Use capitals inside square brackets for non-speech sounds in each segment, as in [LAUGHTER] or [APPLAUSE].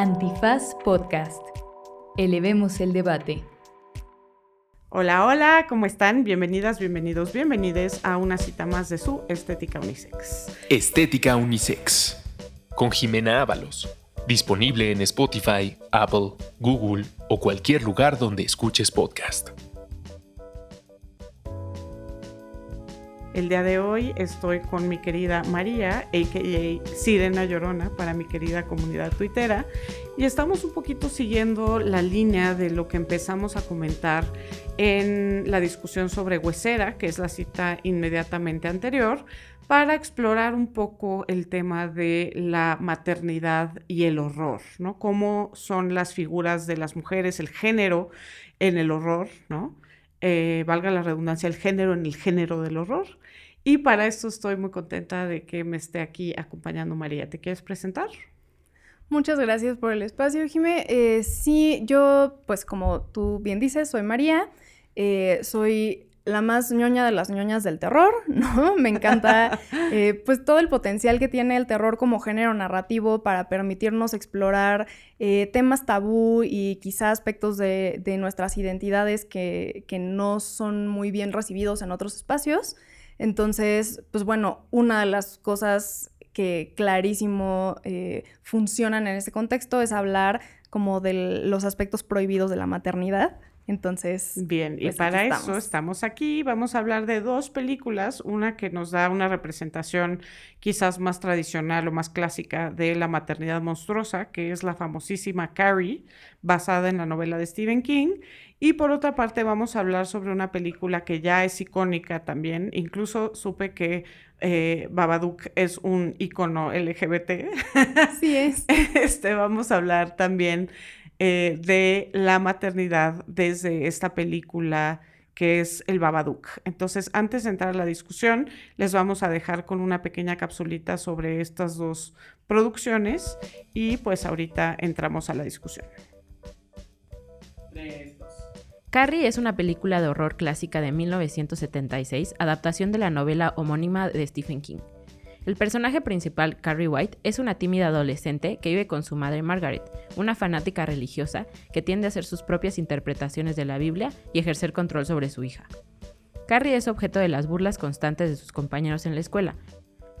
Antifaz Podcast. Elevemos el debate. Hola, hola, ¿cómo están? Bienvenidas, bienvenidos, bienvenides a una cita más de su Estética Unisex. Estética Unisex. Con Jimena Ábalos. Disponible en Spotify, Apple, Google o cualquier lugar donde escuches podcast. El día de hoy estoy con mi querida María, a.k.a. Sirena Llorona, para mi querida comunidad tuitera, y estamos un poquito siguiendo la línea de lo que empezamos a comentar en la discusión sobre Huesera, que es la cita inmediatamente anterior, para explorar un poco el tema de la maternidad y el horror, ¿no? Cómo son las figuras de las mujeres, el género en el horror, ¿no? Eh, valga la redundancia, el género en el género del horror. Y para esto estoy muy contenta de que me esté aquí acompañando María. ¿Te quieres presentar? Muchas gracias por el espacio, Jimé. Eh, sí, yo, pues como tú bien dices, soy María. Eh, soy la más ñoña de las ñoñas del terror, [LAUGHS] ¿no? Me encanta [LAUGHS] eh, pues todo el potencial que tiene el terror como género narrativo para permitirnos explorar temas tabú y quizá aspectos de, de nuestras identidades que, que, no son muy bien recibidos en otros espacios. Entonces, pues bueno, una de las cosas que clarísimo eh, funcionan en ese contexto es hablar como de los aspectos prohibidos de la maternidad. Entonces. Bien, y pues, para eso estamos aquí. Vamos a hablar de dos películas. Una que nos da una representación quizás más tradicional o más clásica de la maternidad monstruosa, que es la famosísima Carrie, basada en la novela de Stephen King. Y por otra parte, vamos a hablar sobre una película que ya es icónica también. Incluso supe que eh, Babadook es un icono LGBT. Así es. [LAUGHS] Este, vamos a hablar también eh, de la maternidad desde esta película que es el Babadook. Entonces, antes de entrar a la discusión, les vamos a dejar con una pequeña capsulita sobre estas dos producciones y pues ahorita entramos a la discusión. Carrie es una película de horror clásica de 1976, adaptación de la novela homónima de Stephen King. El personaje principal, Carrie White, es una tímida adolescente que vive con su madre Margaret, una fanática religiosa que tiende a hacer sus propias interpretaciones de la Biblia y ejercer control sobre su hija. Carrie es objeto de las burlas constantes de sus compañeros en la escuela.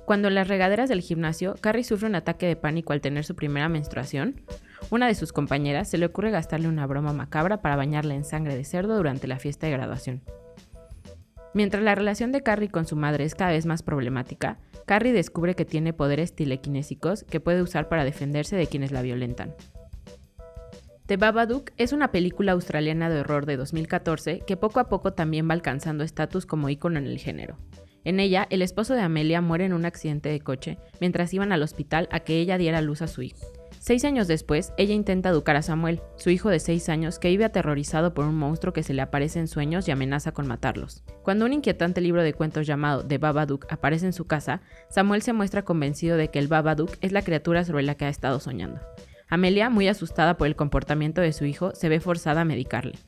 Cuando en las regaderas del gimnasio, Carrie sufre un ataque de pánico al tener su primera menstruación, una de sus compañeras se le ocurre gastarle una broma macabra para bañarla en sangre de cerdo durante la fiesta de graduación. Mientras la relación de Carrie con su madre es cada vez más problemática, Carrie descubre que tiene poderes telequinésicos que puede usar para defenderse de quienes la violentan. The Babadook es una película australiana de horror de 2014 que poco a poco también va alcanzando estatus como ícono en el género. En ella, el esposo de Amelia muere en un accidente de coche mientras iban al hospital a que ella diera luz a su hijo. Seis años después, ella intenta educar a Samuel, su hijo de seis años que vive aterrorizado por un monstruo que se le aparece en sueños y amenaza con matarlos. Cuando un inquietante libro de cuentos llamado The Babadook aparece en su casa, Samuel se muestra convencido de que el Babadook es la criatura sobre la que ha estado soñando. Amelia, muy asustada por el comportamiento de su hijo, se ve forzada a medicarle.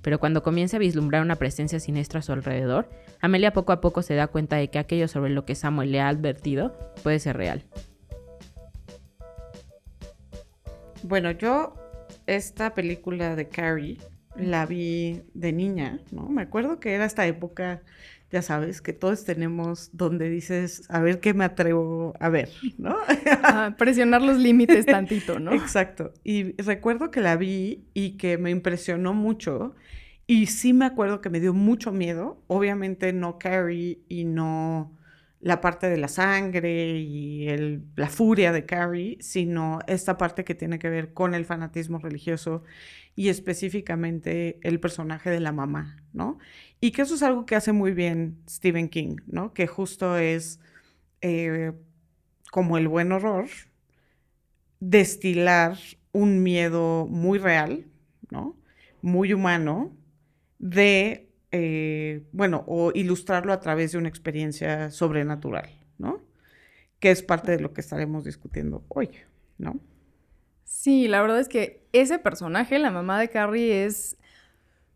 Pero cuando comienza a vislumbrar una presencia siniestra a su alrededor, Amelia poco a poco se da cuenta de que aquello sobre lo que Samuel le ha advertido puede ser real. Bueno, yo esta película de Carrie la vi de niña, ¿no? Me acuerdo que era esta época, ya sabes, que todos tenemos donde dices, a ver qué me atrevo a ver, ¿no? [LAUGHS] A presionar los límites tantito, ¿no? Exacto. Y recuerdo que la vi y que me impresionó mucho. Y sí me acuerdo que me dio mucho miedo. Obviamente no Carrie y no la parte de la sangre y la furia de Carrie, sino esta parte que tiene que ver con el fanatismo religioso y específicamente el personaje de la mamá, ¿no? Y que eso es algo que hace muy bien Stephen King, ¿no? Que justo es eh, como el buen horror, destilar un miedo muy real, ¿no? Muy humano, de eh, bueno, o ilustrarlo a través de una experiencia sobrenatural, ¿no? Que es parte de lo que estaremos discutiendo hoy, ¿no? Sí, la verdad es que ese personaje, la mamá de Carrie, es,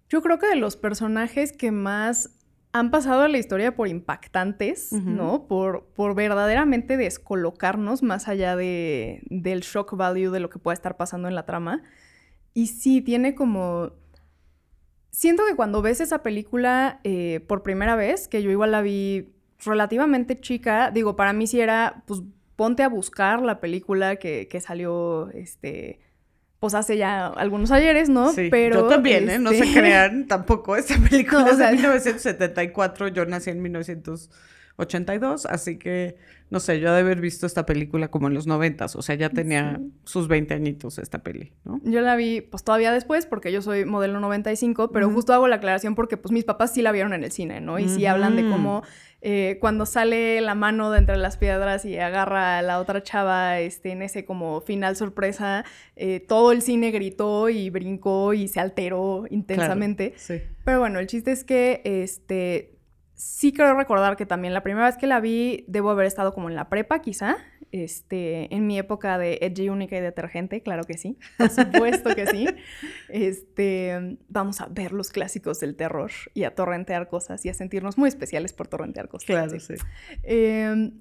yo creo que de los personajes que más han pasado a la historia por impactantes, ¿no? Por, por verdaderamente descolocarnos más allá de, del shock value de lo que pueda estar pasando en la trama. Y sí, tiene como... Siento que cuando ves esa película eh, por primera vez, que yo igual la vi relativamente chica, digo, para mí sí era, pues ponte a buscar la película que, que salió, este, pues hace ya algunos ayeres, ¿no? Sí, Pero, yo también, ¿eh? No se este, crean tampoco. Esta película [LAUGHS] es de 1974, yo nací en 1982, así que, no sé, yo de haber visto esta película como en los noventas, o sea, ya tenía sus 20 añitos esta peli, ¿no? Yo la vi, pues todavía después, porque yo soy modelo 95, pero justo hago la aclaración porque, pues, mis papás sí la vieron en el cine, ¿no? Y sí hablan de cómo eh, cuando sale la mano de entre las piedras y agarra a la otra chava este, en ese como final sorpresa, eh, todo el cine gritó y brincó y se alteró intensamente. Pero bueno, el chiste es que este, sí creo recordar que también la primera vez que la vi debo haber estado como en la prepa quizá, este, en mi época de edgy, única y detergente, claro que sí, por supuesto que sí. [LAUGHS] Este, vamos a ver los clásicos del terror y a torrentear cosas y a sentirnos muy especiales por torrentear cosas. Claro, sí. Em,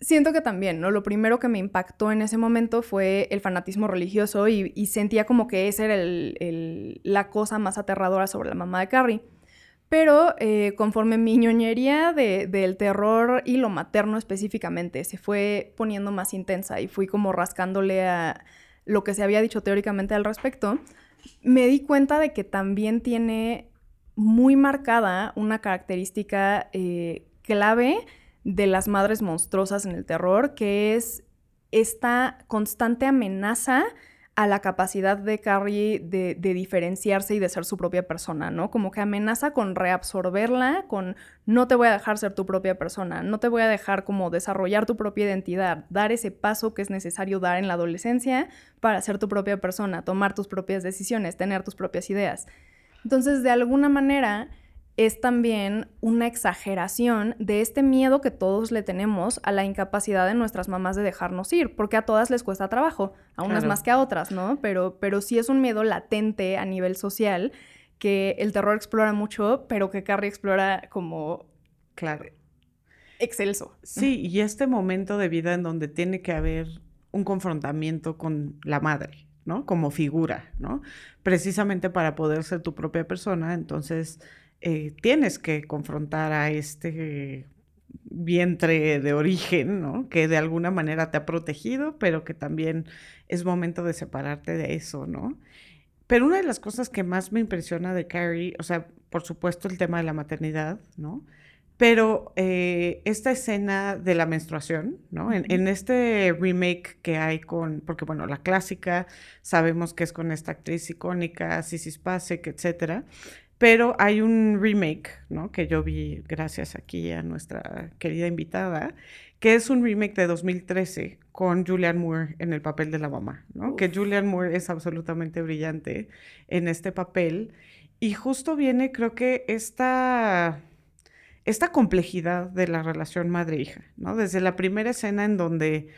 siento que también, ¿no? Lo primero que me impactó en ese momento fue el fanatismo religioso y, sentía como que esa era la cosa más aterradora sobre la mamá de Carrie. Pero eh, conforme mi ñoñería del terror y lo materno específicamente se fue poniendo más intensa y fui como rascándole a lo que se había dicho teóricamente al respecto, me di cuenta de que también tiene muy marcada una característica eh, clave de las madres monstruosas en el terror, que es esta constante amenaza a la capacidad de Carrie de, diferenciarse y de ser su propia persona, ¿no? Como que amenaza con reabsorberla, con no te voy a dejar ser tu propia persona, no te voy a dejar como desarrollar tu propia identidad, dar ese paso que es necesario dar en la adolescencia para ser tu propia persona, tomar tus propias decisiones, tener tus propias ideas. Entonces, de alguna manera, es también una exageración de este miedo que todos le tenemos a la incapacidad de nuestras mamás de dejarnos ir, porque a todas les cuesta trabajo, a unas más que a otras, ¿no? Pero, pero sí es un miedo latente a nivel social que el terror explora mucho, pero que Carrie explora como... Claro. Excelso. Sí, y este momento de vida en donde tiene que haber un confrontamiento con la madre, ¿no? Como figura, ¿no? Precisamente para poder ser tu propia persona, entonces eh, tienes que confrontar a este vientre de origen, ¿no? Que de alguna manera te ha protegido, pero que también es momento de separarte de eso, ¿no? Pero una de las cosas que más me impresiona de Carrie, o sea, por supuesto el tema de la maternidad, ¿no? Pero eh, esta escena de la menstruación, ¿no? En, en, este remake que hay con, porque bueno, la clásica sabemos que es con esta actriz icónica, Sissy Spacek, etcétera. Pero hay un remake, ¿no? Que yo vi gracias aquí a nuestra querida invitada, que es un remake de 2013 con Julianne Moore en el papel de la mamá, ¿no? Que Julianne Moore es absolutamente brillante en este papel. Y justo viene, creo que, esta, esta complejidad de la relación madre-hija, ¿no? Desde la primera escena en donde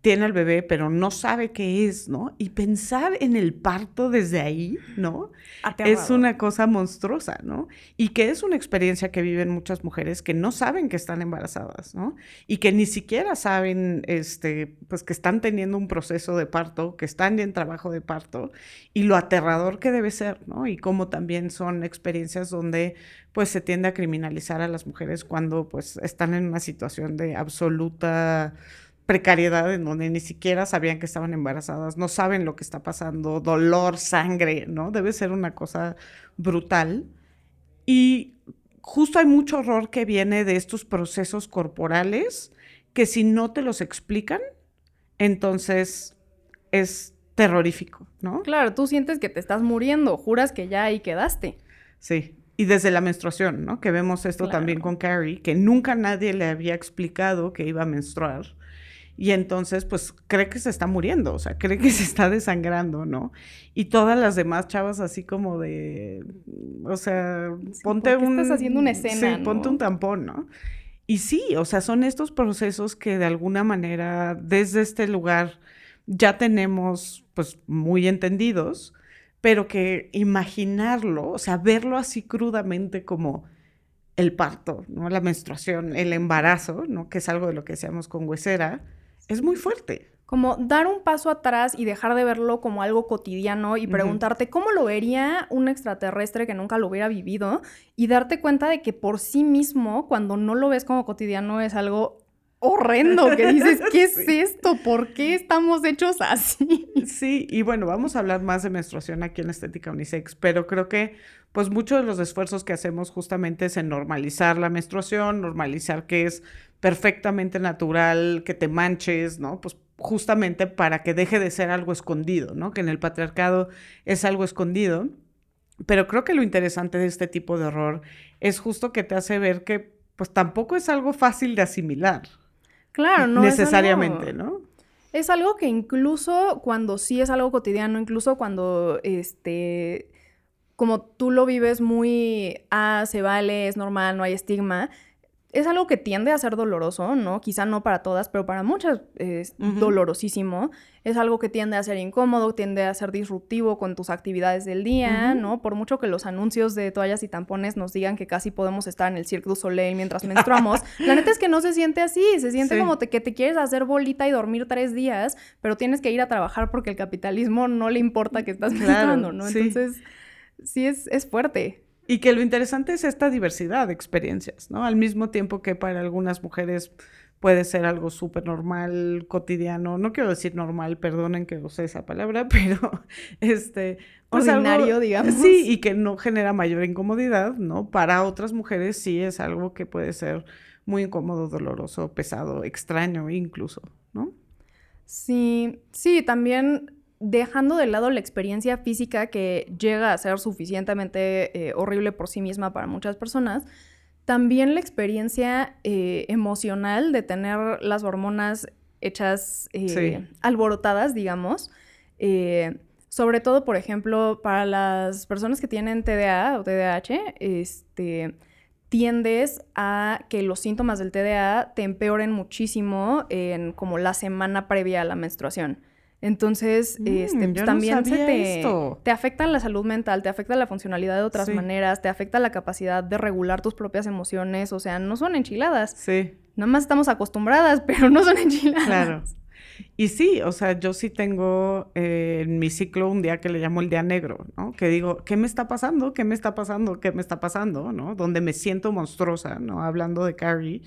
tiene al bebé, pero no sabe qué es, ¿no? Y pensar en el parto desde ahí, ¿no? Es una cosa monstruosa, ¿no? Y que es una experiencia que viven muchas mujeres que no saben que están embarazadas, ¿no? Y que ni siquiera saben, este, pues que están teniendo un proceso de parto, que están en trabajo de parto, y lo aterrador que debe ser, ¿no? Y cómo también son experiencias donde, pues, se tiende a criminalizar a las mujeres cuando, pues, están en una situación de absoluta precariedad en donde ni siquiera sabían que estaban embarazadas, no saben lo que está pasando, dolor, sangre, ¿no? Debe ser una cosa brutal. Y justo hay mucho horror que viene de estos procesos corporales que si no te los explican, entonces es terrorífico, ¿no? Claro, tú sientes que te estás muriendo, juras que ya ahí quedaste. Sí, y desde la menstruación, ¿no? Que vemos esto también con Carrie, que nunca nadie le había explicado que iba a menstruar y entonces pues cree que se está muriendo, o sea, cree que se está desangrando, ¿no? Y todas las demás chavas así como de, o sea, ponte un... Estás haciendo una escena. Sí, ponte un tampón, ¿no? Y sí, o sea, son estos procesos que de alguna manera desde este lugar ya tenemos pues muy entendidos, pero que imaginarlo, o sea, verlo así crudamente como el parto, ¿no? La menstruación, el embarazo, ¿no? Que es algo de lo que decíamos con huesera, es muy fuerte. Como dar un paso atrás y dejar de verlo como algo cotidiano y preguntarte cómo lo vería un extraterrestre que nunca lo hubiera vivido y darte cuenta de que por sí mismo, cuando no lo ves como cotidiano, es algo horrendo que dices, [LAUGHS] ¿qué es esto? ¿Por qué estamos hechos así? Sí, y bueno, vamos a hablar más de menstruación aquí en Estética Unisex, pero creo que pues muchos de los esfuerzos que hacemos justamente es en normalizar la menstruación, normalizar que es perfectamente natural que te manches, ¿no? Pues justamente para que deje de ser algo escondido, ¿no? Que en el patriarcado es algo escondido. Pero creo que lo interesante de este tipo de horror es justo que te hace ver que pues tampoco es algo fácil de asimilar. Claro, no. Necesariamente, ¿no? Es algo que incluso cuando sí es algo cotidiano, incluso cuando este como tú lo vives muy, ah, se vale, es normal, no hay estigma, es algo que tiende a ser doloroso, ¿no? Quizá no para todas, pero para muchas es dolorosísimo. Es algo que tiende a ser incómodo, tiende a ser disruptivo con tus actividades del día, ¿no? Por mucho que los anuncios de toallas y tampones nos digan que casi podemos estar en el Cirque du Soleil mientras menstruamos, [LAUGHS] la neta es que no se siente así. Se siente como que te quieres hacer bolita y dormir tres días, pero tienes que ir a trabajar porque el capitalismo no le importa que estás menstruando, ¿no? Entonces, sí es, es fuerte. Y que lo interesante es esta diversidad de experiencias, ¿no? Al mismo tiempo que para algunas mujeres puede ser algo súper normal, cotidiano, no quiero decir normal, perdonen que use esa palabra, [LAUGHS] pero este... Pues Ordinario, digamos. Sí, y que no genera mayor incomodidad, ¿no? Para otras mujeres sí es algo que puede ser muy incómodo, doloroso, pesado, extraño incluso, ¿no? Sí, sí, también dejando de lado la experiencia física que llega a ser suficientemente eh, horrible por sí misma para muchas personas, también la experiencia eh, emocional de tener las hormonas hechas eh, alborotadas, digamos. sobre todo, por ejemplo, para las personas que tienen TDA o TDAH, este, tiendes a que los síntomas del TDA te empeoren muchísimo en como la semana previa a la menstruación. Entonces, mm, este, pues, también se te, te, afecta la salud mental, te afecta la funcionalidad de otras maneras, te afecta la capacidad de regular tus propias emociones. O sea, no son enchiladas. Sí. Nada más estamos acostumbradas, [LAUGHS] pero no son enchiladas. Claro. Y sí, o sea, yo sí tengo eh, en mi ciclo un día que le llamo el día negro, ¿no? Que digo, ¿qué me está pasando? ¿Qué me está pasando? ¿Qué me está pasando? ¿No? Donde me siento monstruosa, ¿no? Hablando de Carrie,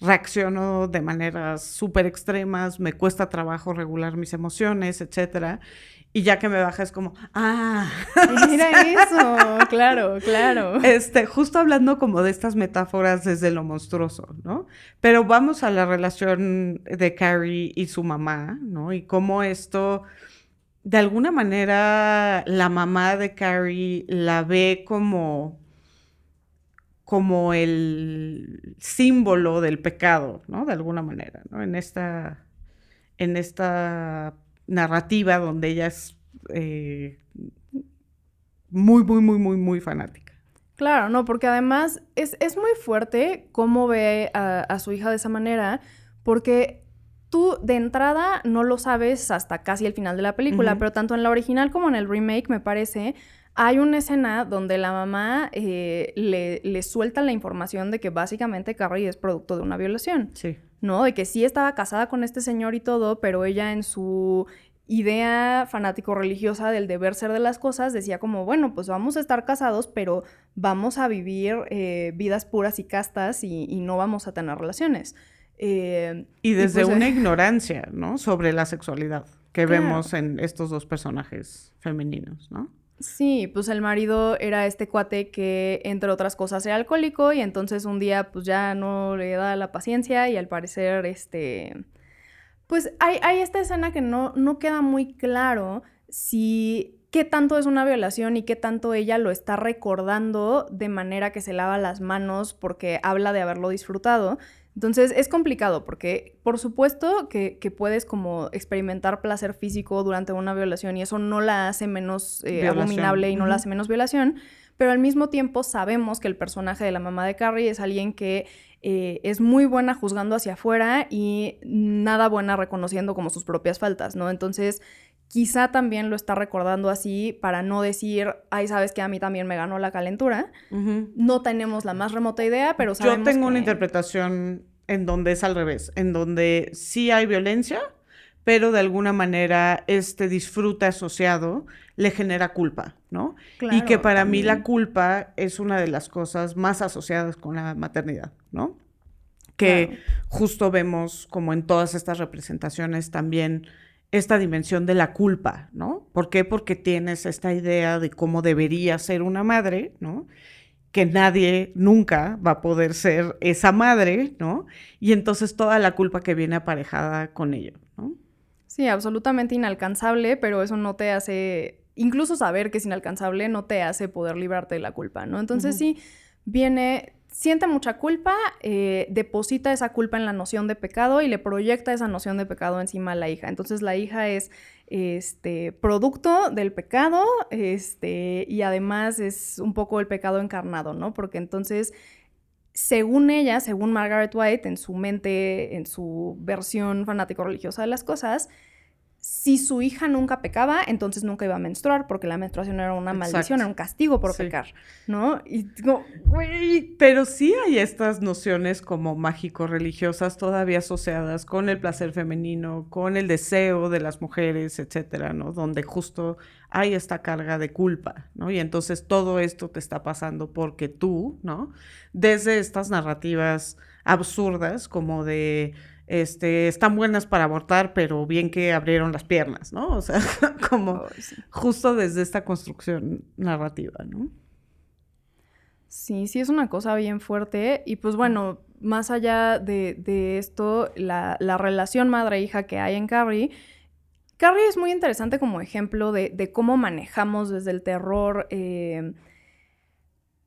reacciono de maneras súper extremas, me cuesta trabajo regular mis emociones, etcétera. Y ya que me baja es como, ah. [LAUGHS] Mira eso, [LAUGHS] claro, claro. Este, justo hablando como de estas metáforas desde lo monstruoso, ¿no? Pero vamos a la relación de Carrie y su mamá, ¿no? Y cómo esto, de alguna manera, la mamá de Carrie la ve como como el símbolo del pecado, ¿no? De alguna manera, ¿no? En esta, en esta narrativa donde ella es eh, muy, muy, muy, muy, muy fanática. Claro, no, porque además es, muy fuerte cómo ve a, su hija de esa manera, porque tú de entrada no lo sabes hasta casi el final de la película, pero tanto en la original como en el remake, me parece, hay una escena donde la mamá eh, le, le, suelta la información de que básicamente Carrie es producto de una violación. Sí. ¿no? De que sí estaba casada con este señor y todo, pero ella en su idea fanático-religiosa del deber ser de las cosas decía como, bueno, pues vamos a estar casados, pero vamos a vivir eh, vidas puras y castas y, no vamos a tener relaciones. Eh, y desde pues, una ignorancia, ¿no? Sobre la sexualidad que vemos en estos dos personajes femeninos, ¿no? Sí, pues el marido era este cuate que, entre otras cosas, era alcohólico y entonces un día pues ya no le da la paciencia y al parecer, este, pues hay, hay esta escena que no, no queda muy claro si qué tanto es una violación y qué tanto ella lo está recordando de manera que se lava las manos porque habla de haberlo disfrutado, entonces es complicado porque por supuesto que, puedes como experimentar placer físico durante una violación y eso no la hace menos eh, abominable y no la hace menos violación, pero al mismo tiempo sabemos que el personaje de la mamá de Carrie es alguien que eh, es muy buena juzgando hacia afuera y nada buena reconociendo como sus propias faltas, ¿no? Entonces quizá también lo está recordando así para no decir, ay, sabes que a mí también me ganó la calentura. No tenemos la más remota idea, pero sabemos Yo tengo una interpretación en donde es al revés, en donde sí hay violencia, pero de alguna manera este disfrute asociado le genera culpa, ¿no? y que para mí la culpa es una de las cosas más asociadas con la maternidad, ¿no? Que Claro. justo vemos como en todas estas representaciones también esta dimensión de la culpa, ¿no? ¿Por qué? Porque tienes esta idea de cómo debería ser una madre, ¿no? Que nadie nunca va a poder ser esa madre, ¿no? Y entonces toda la culpa que viene aparejada con ello, ¿no? Sí, absolutamente inalcanzable, pero eso no te hace, incluso saber que es inalcanzable no te hace poder librarte de la culpa, ¿no? Entonces sí, viene, siente mucha culpa, eh, deposita esa culpa en la noción de pecado y le proyecta esa noción de pecado encima a la hija. Entonces la hija es este producto del pecado, este, y además es un poco el pecado encarnado, ¿no? Porque entonces según ella, según Margaret White, en su mente, en su versión fanático religiosa de las cosas, si su hija nunca pecaba, entonces nunca iba a menstruar, porque la menstruación era una maldición, era un castigo por Sí. pecar, ¿no? Y digo, güey, Pero sí hay estas nociones como mágico-religiosas todavía asociadas con el placer femenino, con el deseo de las mujeres, etcétera, ¿no? Donde justo hay esta carga de culpa, ¿no? Y entonces todo esto te está pasando porque tú, ¿no? Desde estas narrativas absurdas como de este están buenas para abortar, pero bien que abrieron las piernas, ¿no? O sea, [LAUGHS] como sí. justo desde esta construcción narrativa, ¿no? Sí, sí es una cosa bien fuerte. Y pues bueno, más allá de, de esto, la, la relación madre-hija que hay en Carrie, Carrie es muy interesante como ejemplo de, de cómo manejamos desde el terror eh,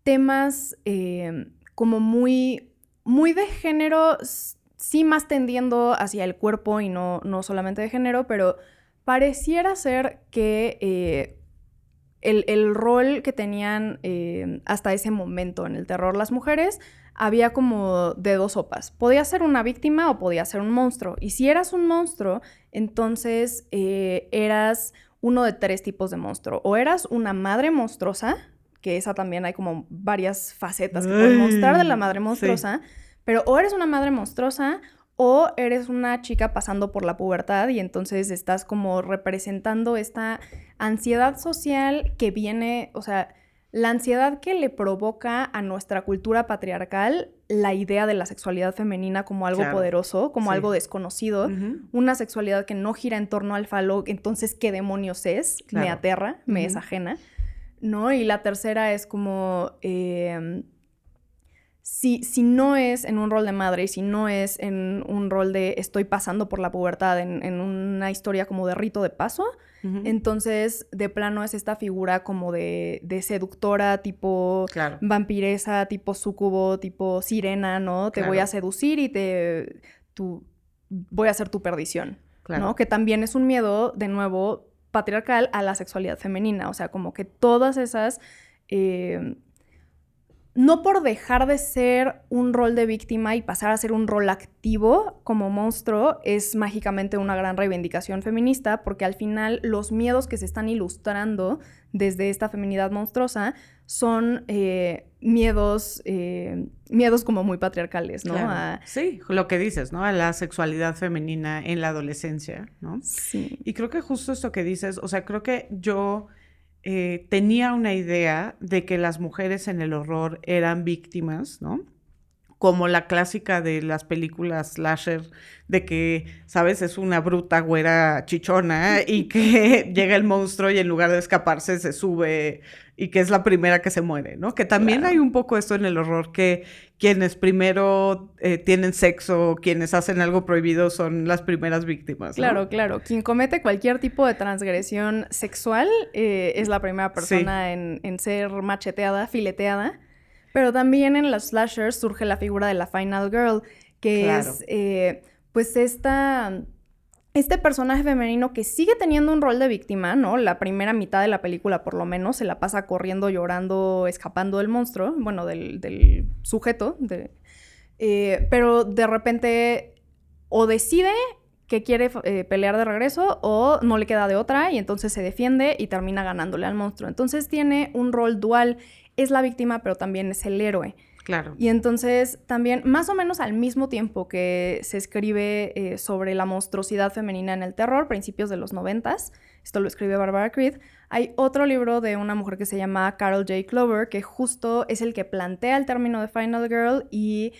temas eh, como muy, muy de género, s- sí más tendiendo hacia el cuerpo y no, no solamente de género, pero pareciera ser que eh, el, el rol que tenían eh, hasta ese momento en el terror las mujeres había como de dos sopas. Podía ser una víctima o podía ser un monstruo. Y si eras un monstruo, entonces eh, eras uno de tres tipos de monstruo. O eras una madre monstruosa, que esa también hay como varias facetas que pueden mostrar de la Ay, madre sí. Pero o eres una madre monstruosa o eres una chica pasando por la pubertad y entonces estás como representando esta ansiedad social que viene, o sea, la ansiedad que le provoca a nuestra cultura patriarcal la idea de la sexualidad femenina como algo Claro. poderoso, como Sí. algo desconocido, una sexualidad que no gira en torno al falo, entonces qué demonios es, me aterra, me es Ujú. ajena, ¿no? Y la tercera es como, eh, si, si no es en un rol de madre y si no es en un rol de estoy pasando por la pubertad, en, en una historia como de rito de paso, entonces de plano es esta figura como de, de seductora, tipo Claro. vampiresa, tipo sucubo, tipo sirena, ¿no? Te voy a seducir y te... Tu, voy a ser tu perdición, Claro. ¿no? Que también es un miedo, de nuevo, patriarcal a la sexualidad femenina. O sea, como que todas esas... eh, no por dejar de ser un rol de víctima y pasar a ser un rol activo como monstruo es mágicamente una gran reivindicación feminista, porque al final los miedos que se están ilustrando desde esta feminidad monstruosa son eh, miedos, eh, miedos como muy patriarcales, ¿no? Claro. A- Sí, lo que dices, ¿no? A la sexualidad femenina en la adolescencia, ¿no? sí. Y creo que justo esto que dices, o sea, creo que yo eh, tenía una idea de que las mujeres en el horror eran víctimas, ¿no? Como la clásica de las películas slasher, de que, ¿sabes? Es una bruta güera chichona y que [LAUGHS] llega el monstruo y en lugar de escaparse se sube y que es la primera que se muere, ¿no? Que también Claro. hay un poco esto en el horror, que quienes primero eh, tienen sexo, quienes hacen algo prohibido son las primeras víctimas. ¿no? Claro, claro. Quien comete cualquier tipo de transgresión sexual eh, es la primera persona en, en ser macheteada, fileteada. Pero también en las slashers surge la figura de la Final Girl, que Claro. es eh, pues esta, este personaje femenino que sigue teniendo un rol de víctima, ¿no? La primera mitad de la película por lo menos se la pasa corriendo, llorando, escapando del monstruo, bueno, del, sujeto, de- eh, pero de repente o decide que quiere eh, pelear de regreso o no le queda de otra y entonces se defiende y termina ganándole al monstruo. Entonces tiene un rol dual, es la víctima pero también es el héroe. Claro. Y entonces también, más o menos al mismo tiempo que se escribe eh, sobre la monstruosidad femenina en el terror, principios de los noventas, esto lo escribe Barbara Creed, hay otro libro de una mujer que se llama Carol J. Clover, que justo es el que plantea el término de Final Girl y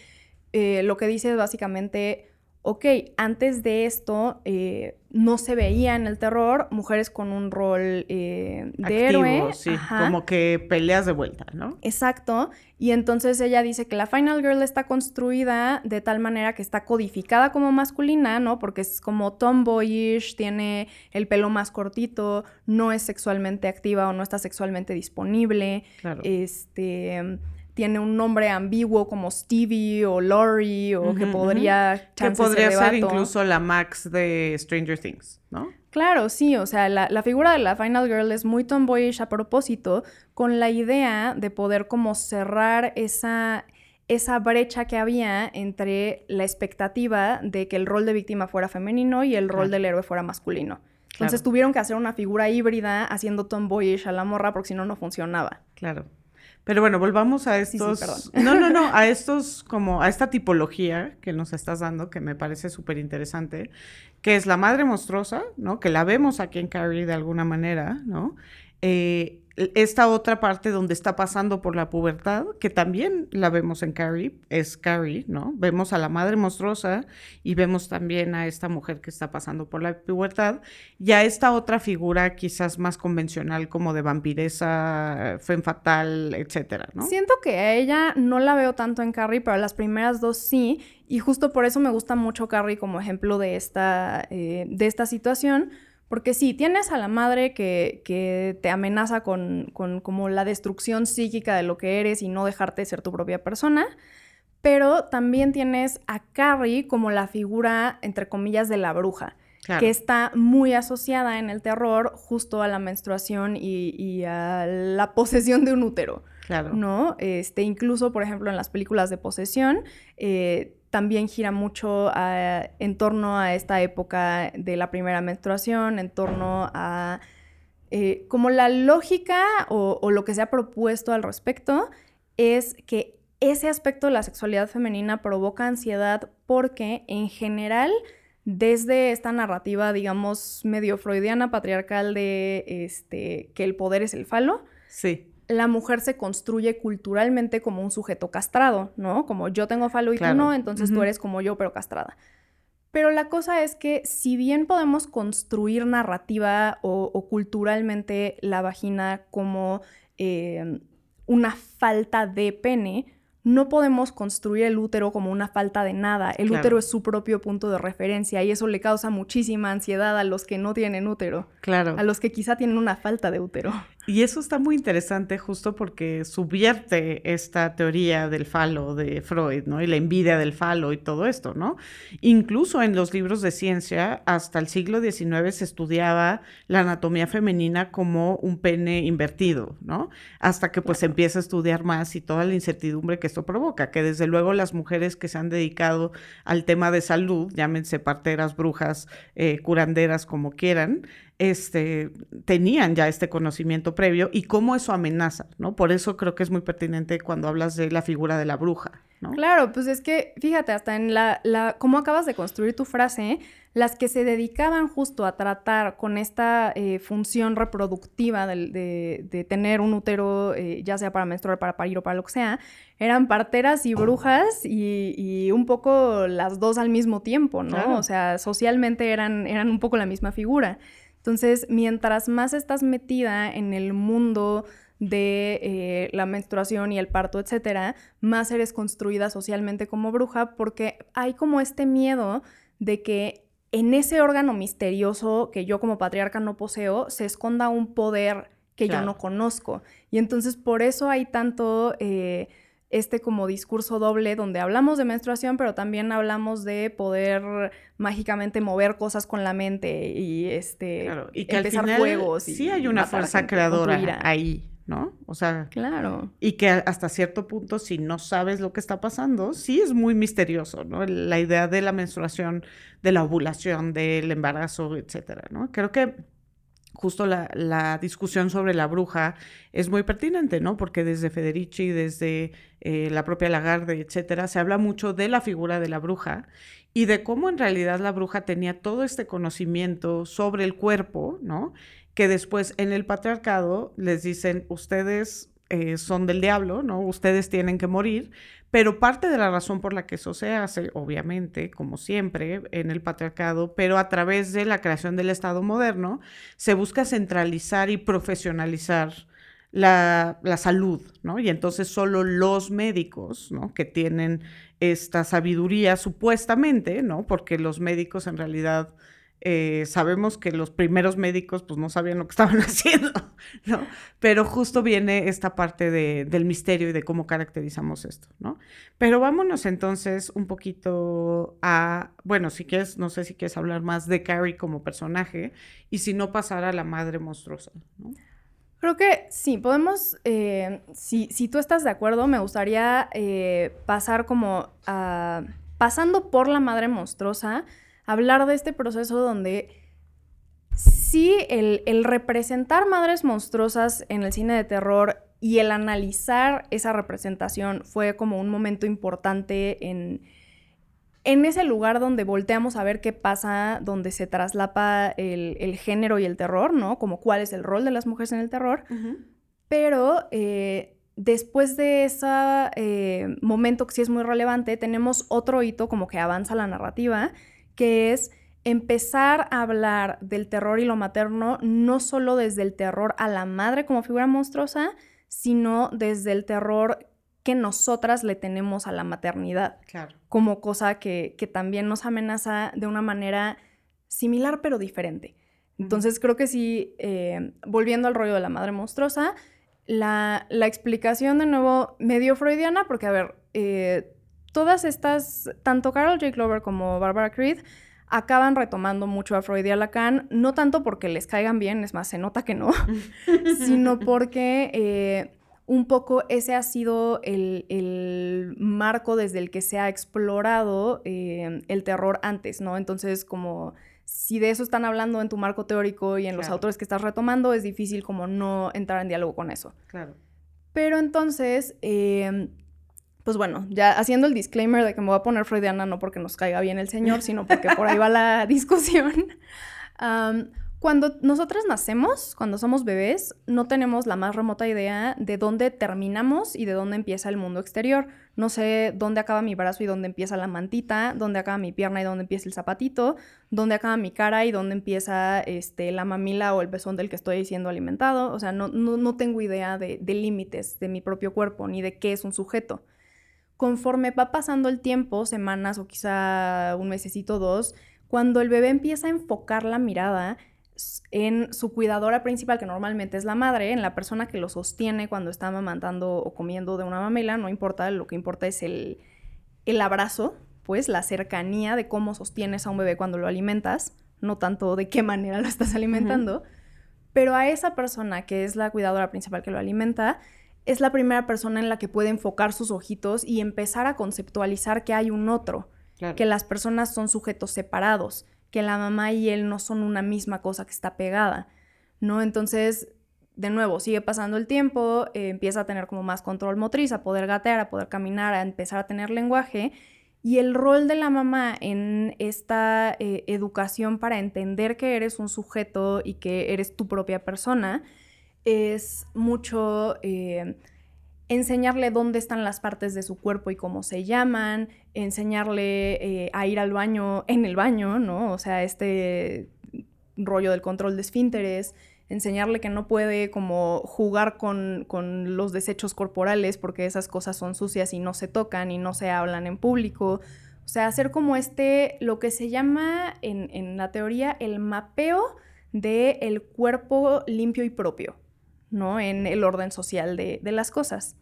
eh, lo que dice es básicamente ok, antes de esto eh, no se veía en el terror mujeres con un rol eh, de héroe. Sí, como que peleas de vuelta, ¿no? Exacto. Y entonces ella dice que la Final Girl está construida de tal manera que está codificada como masculina, ¿no? Porque es como tomboyish, tiene el pelo más cortito, no es sexualmente activa o no está sexualmente disponible. Claro. Este tiene un nombre ambiguo como Stevie o Lori o que podría que podría ser incluso la Max de Stranger Things, ¿no? Claro, sí, o sea, la, la, figura de la Final Girl es muy tomboyish a propósito, con la idea de poder como cerrar esa, esa brecha que había entre la expectativa de que el rol de víctima fuera femenino y el rol del héroe fuera masculino. Entonces tuvieron que hacer una figura híbrida haciendo tomboyish a la morra porque si no, no funcionaba. Claro. Pero bueno, volvamos a estos. [LAUGHS] no, no, no, a estos, como a esta tipología que nos estás dando, que me parece súper interesante, que es la madre monstruosa, ¿no? Que la vemos aquí en Carrie de alguna manera, ¿no? Eh, esta otra parte donde está pasando por la pubertad, que también la vemos en Carrie, es Carrie, ¿no? Vemos a la madre monstruosa y vemos también a esta mujer que está pasando por la pubertad, y a esta otra figura quizás más convencional como de vampiresa, femme fatal, etcétera, ¿no? Siento que a ella no la veo tanto en Carrie, pero las primeras dos sí, y justo por eso me gusta mucho Carrie como ejemplo de esta, eh, de esta situación, porque sí, tienes a la madre que, te amenaza con, como la destrucción psíquica de lo que eres y no dejarte ser tu propia persona, pero también tienes a Carrie como la figura, entre comillas, de la bruja. que está muy asociada en el terror justo a la menstruación y, a la [LAUGHS] posesión de un útero. Claro. ¿No? Este, incluso, por ejemplo, en las películas de posesión, eh, también gira mucho en torno a esta época de la primera menstruación, en torno a eh, como la lógica o, lo que se ha propuesto al respecto es que ese aspecto de la sexualidad femenina provoca ansiedad porque en general desde esta narrativa, digamos, medio freudiana, patriarcal de este, que el poder es el falo, sí la mujer se construye culturalmente como un sujeto castrado, ¿no? Como yo tengo falo y tú no, entonces tú eres como yo, pero castrada. Pero la cosa es que si bien podemos construir narrativa o, culturalmente la vagina como eh, una falta de pene, no podemos construir el útero como una falta de nada. El útero es su propio punto de referencia y eso le causa muchísima ansiedad a los que no tienen útero. Claro. A los que quizá tienen una falta de útero. Y eso está muy interesante justo porque subvierte esta teoría del falo de Freud, ¿no? Y la envidia del falo y todo esto, ¿no? Incluso en los libros de ciencia, hasta el siglo XIX se estudiaba la anatomía femenina como un pene invertido, ¿no? Hasta que pues se empieza a estudiar más y toda la incertidumbre que esto provoca, que desde luego las mujeres que se han dedicado al tema de salud, llámense parteras, brujas, eh, curanderas, como quieran, este, tenían ya este conocimiento previo y cómo eso amenaza, ¿no? Por eso creo que es muy pertinente cuando hablas de la figura de la bruja, ¿no? Claro, pues es que, fíjate, hasta en la, la cómo acabas de construir tu frase, las que se dedicaban justo a tratar con esta eh, función reproductiva de, de, tener un útero, eh, ya sea para menstruar, para parir o para lo que sea, eran parteras y brujas y, y un poco las dos al mismo tiempo, ¿no? O sea, socialmente eran, eran un poco la misma figura. Entonces, mientras más estás metida en el mundo de eh, la menstruación y el parto, etcétera, más eres construida socialmente como bruja porque hay como este miedo de que en ese órgano misterioso que yo como patriarca no poseo se esconda un poder que yo no conozco. Y entonces por eso hay tanto... Eh, este como discurso doble donde hablamos de menstruación, pero también hablamos de poder mágicamente mover cosas con la mente y este y que empezar al final, Sí hay una fuerza creadora ahí, ¿no? O sea, Claro. y que hasta cierto punto, si no sabes lo que está pasando, sí es muy misterioso, ¿no? La idea de la menstruación, de la ovulación, del embarazo, etcétera, ¿no? Creo que justo la, la discusión sobre la bruja es muy pertinente, ¿no? Porque desde Federici, desde eh, la propia Lagarde, etcétera, se habla mucho de la figura de la bruja y de cómo en realidad la bruja tenía todo este conocimiento sobre el cuerpo, ¿no? Que después en el patriarcado les dicen, ustedes eh, son del diablo, ¿no? Ustedes tienen que morir, pero parte de la razón por la que eso se hace, obviamente, como siempre, en el patriarcado, pero a través de la creación del Estado moderno, se busca centralizar y profesionalizar la, salud, ¿no? Y entonces solo los médicos, ¿no? Que tienen esta sabiduría supuestamente, ¿no? Porque los médicos en realidad eh, sabemos que los primeros médicos pues no sabían lo que estaban [LAUGHS] haciendo, ¿no? Pero justo viene esta parte de, del misterio y de cómo caracterizamos esto, ¿no? Pero vámonos entonces un poquito a, bueno, si quieres, no sé si quieres hablar más de Carrie como personaje y si no pasar a la madre monstruosa, ¿no? Creo que sí, podemos, eh, si, si, tú estás de acuerdo, me gustaría eh, pasar como a, pasando por la madre monstruosa, hablar de este proceso donde sí el, el, representar madres monstruosas en el cine de terror y el analizar esa representación fue como un momento importante en, en ese lugar donde volteamos a ver qué pasa, donde se traslapa el, el, género y el terror, ¿no? Como cuál es el rol de las mujeres en el terror. Uh -huh. Pero eh, después de ese eh, momento que sí es muy relevante, tenemos otro hito como que avanza la narrativa, que es empezar a hablar del terror y lo materno no solo desde el terror a la madre como figura monstruosa, sino desde el terror que nosotras le tenemos a la maternidad. Claro. Como cosa que, que, también nos amenaza de una manera similar pero diferente. Entonces uh -huh. creo que sí, eh, volviendo al rollo de la madre monstruosa, la, la, explicación de nuevo medio freudiana, porque a ver, eh, todas estas, tanto Carol J. Glover como Barbara Creed, acaban retomando mucho a Freud y a Lacan, no tanto porque les caigan bien, es más, se nota que no, [LAUGHS] sino porque eh, un poco ese ha sido el, el, marco desde el que se ha explorado eh, el terror antes, ¿no? Entonces, como si de eso están hablando en tu marco teórico y en los autores que estás retomando, es difícil como no entrar en diálogo con eso. Claro. Pero entonces, eh, pues bueno, ya haciendo el disclaimer de que me voy a poner freudiana no porque nos caiga bien el señor, sino porque por ahí va la [LAUGHS] discusión. Cuando nosotras nacemos, cuando somos bebés, no tenemos la más remota idea de dónde terminamos y de dónde empieza el mundo exterior. No sé dónde acaba mi brazo y dónde empieza la mantita, dónde acaba mi pierna y dónde empieza el zapatito, dónde acaba mi cara y dónde empieza este, la mamila o el pezón del que estoy siendo alimentado. O sea, no, no, no tengo idea de, de límites de mi propio cuerpo ni de qué es un sujeto conforme va pasando el tiempo, semanas o quizá un mesecito o dos, cuando el bebé empieza a enfocar la mirada en su cuidadora principal, que normalmente es la madre, en la persona que lo sostiene cuando está amamantando o comiendo de una mamela, no importa, lo que importa es el, el abrazo, pues la cercanía de cómo sostienes a un bebé cuando lo alimentas, no tanto de qué [LAUGHS] manera lo estás alimentando, uh -huh. pero a esa persona que es la cuidadora principal que lo alimenta, es la primera persona en la que puede enfocar sus ojitos y empezar a conceptualizar que hay un otro, claro. que las personas son sujetos separados, que la mamá y él no son una misma cosa que está pegada, ¿no? Entonces, de nuevo, sigue pasando el tiempo, eh, empieza a tener como más control motriz, a poder gatear, a poder caminar, a empezar a tener lenguaje. Y el rol de la mamá en esta eh, educación para entender que eres un sujeto y que eres tu propia persona, es mucho eh, enseñarle dónde están las partes de su cuerpo y cómo se llaman, enseñarle eh, a ir al baño en el baño, ¿no? O sea, este rollo del control de esfínteres, enseñarle que no puede como jugar con, con, los desechos corporales porque esas cosas son sucias y no se tocan y no se hablan en público. O sea, hacer como este, lo que se llama en, en la teoría el mapeo del el cuerpo limpio y propio. ¿No? En el orden social de, de las cosas.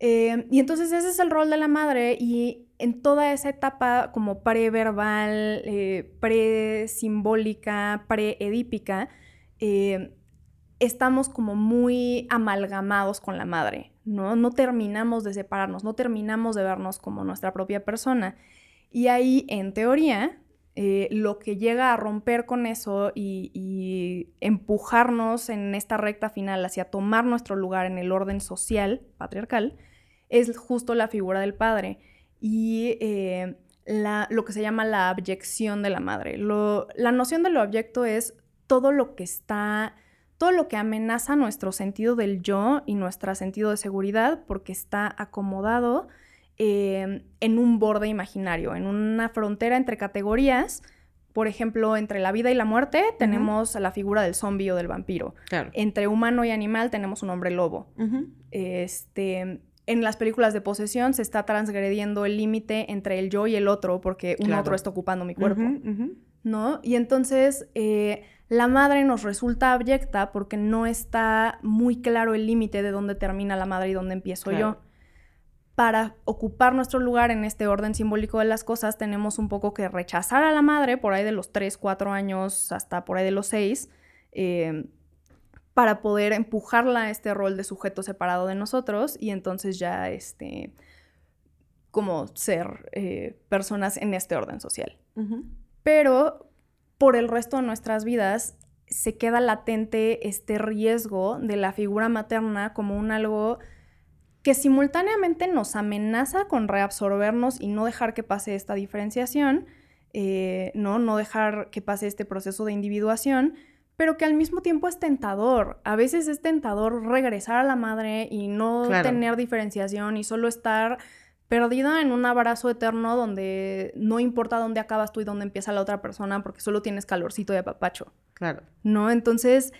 Eh, y entonces ese es el rol de la madre y en toda esa etapa como preverbal, eh, pre-simbólica, pre-edípica, eh, estamos como muy amalgamados con la madre, ¿no? No terminamos de separarnos, no terminamos de vernos como nuestra propia persona. Y ahí, en teoría, eh, lo que llega a romper con eso y, empujarnos en esta recta final hacia tomar nuestro lugar en el orden social, patriarcal, es justo la figura del padre y eh, lo que se llama la abyección de la madre. La noción de lo abyecto es todo lo que está, todo lo que amenaza nuestro sentido del yo y nuestro sentido de seguridad porque está acomodado eh, en un borde imaginario, en una frontera entre categorías. Por ejemplo, entre la vida y la muerte tenemos la figura del zombi o del vampiro. Entre humano y animal tenemos un hombre lobo. Este, en las películas de posesión se está transgrediendo el límite entre el yo y el otro porque un otro está ocupando mi cuerpo, ¿no? Y entonces eh, la madre nos resulta abyecta porque no está muy claro el límite de dónde termina la madre y dónde empiezo yo. Para ocupar nuestro lugar en este orden simbólico de las cosas, tenemos un poco que rechazar a la madre por ahí de los 3, 4 años hasta por ahí de los 6. Eh, para poder empujarla a este rol de sujeto separado de nosotros y entonces ya este como ser eh, personas en este orden social. Pero por el resto de nuestras vidas se queda latente este riesgo de la figura materna como un algo que simultáneamente nos amenaza con reabsorbernos y no dejar que pase esta diferenciación, eh, ¿no? no dejar que pase este proceso de individuación, pero que al mismo tiempo es tentador. A veces es tentador regresar a la madre y no tener diferenciación y solo estar perdida en un abrazo eterno donde no importa dónde acabas tú y dónde empieza la otra persona porque solo tienes calorcito de apapacho. Claro. ¿No? Entonces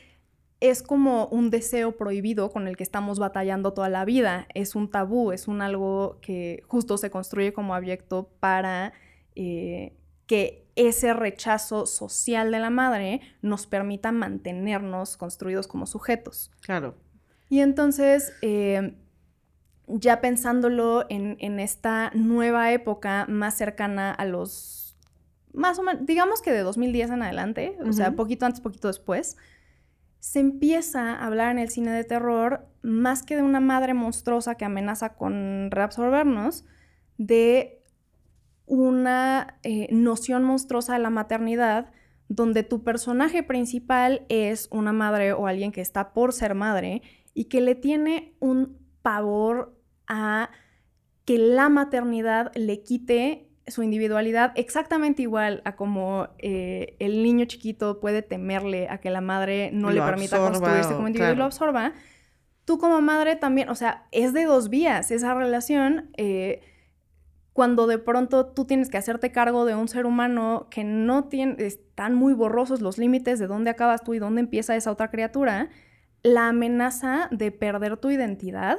es como un deseo prohibido con el que estamos batallando toda la vida. Es un tabú, es un algo que justo se construye como abyecto para eh, que ese rechazo social de la madre nos permita mantenernos construidos como sujetos. Claro. Y entonces, eh, ya pensándolo en, esta nueva época más cercana a los, más o menos, digamos que de 2010 en adelante, o sea, poquito antes, poquito después, se empieza a hablar en el cine de terror más que de una madre monstruosa que amenaza con reabsorbernos, de una eh, noción monstruosa de la maternidad donde tu personaje principal es una madre o alguien que está por ser madre y que le tiene un pavor a que la maternidad le quite su individualidad exactamente igual a como eh, el niño chiquito puede temerle a que la madre no le permita construirse como individuo y lo absorba. Tú como madre también, o sea, es de dos vías esa relación. Eh, cuando de pronto tú tienes que hacerte cargo de un ser humano que no tiene, están muy borrosos los límites de dónde acabas tú y dónde empieza esa otra criatura, la amenaza de perder tu identidad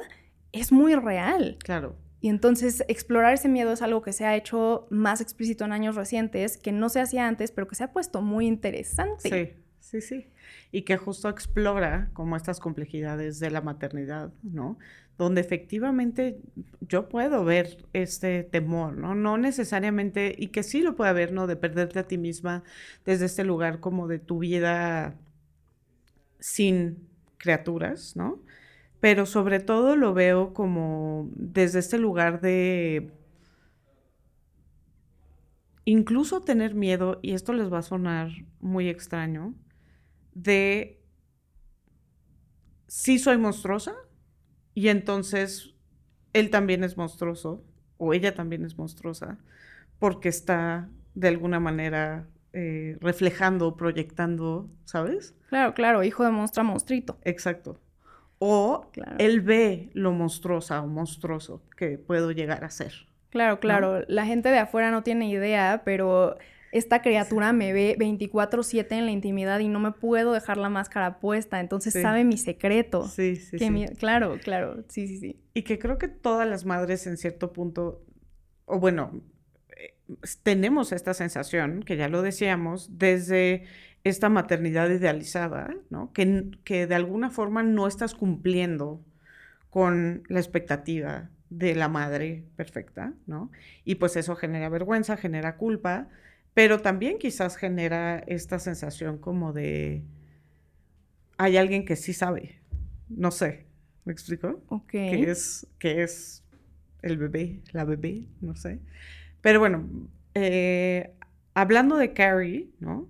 es muy real. Claro. Y entonces explorar ese miedo es algo que se ha hecho más explícito en años recientes, que no se hacía antes, pero que se ha puesto muy interesante. Sí, sí, sí. Y que justo explora como estas complejidades de la maternidad, ¿no? donde efectivamente yo puedo ver este temor, ¿no? No necesariamente, y que sí lo puede haber, ¿no? De perderte a ti misma desde este lugar como de tu vida sin criaturas, ¿no? Pero sobre todo lo veo como desde este lugar de incluso tener miedo, y esto les va a sonar muy extraño, de si soy monstruosa, y entonces él también es monstruoso, o ella también es monstruosa, porque está de alguna manera eh, reflejando, proyectando, ¿sabes? Claro, claro, hijo de monstruo monstruito. Exacto. O él ve lo monstruosa o monstruoso que puedo llegar a ser. Claro, claro. La gente de afuera no tiene idea, pero esta criatura me ve 24/7 en la intimidad y no me puedo dejar la máscara puesta, entonces sabe mi secreto. Sí, sí, sí. Claro, claro, sí, sí, sí. Y que creo que todas las madres en cierto punto, o bueno, tenemos esta sensación, que ya lo decíamos, desde esta maternidad idealizada, ¿no? Que, que de alguna forma no estás cumpliendo con la expectativa de la madre perfecta, ¿no? Y pues eso genera vergüenza, genera culpa, pero también quizás genera esta sensación como de, hay alguien que sí sabe. No sé, ¿me explico? Ok. Que es, que es el bebé, la bebé, no sé. Pero bueno, eh, hablando de Carrie, ¿no?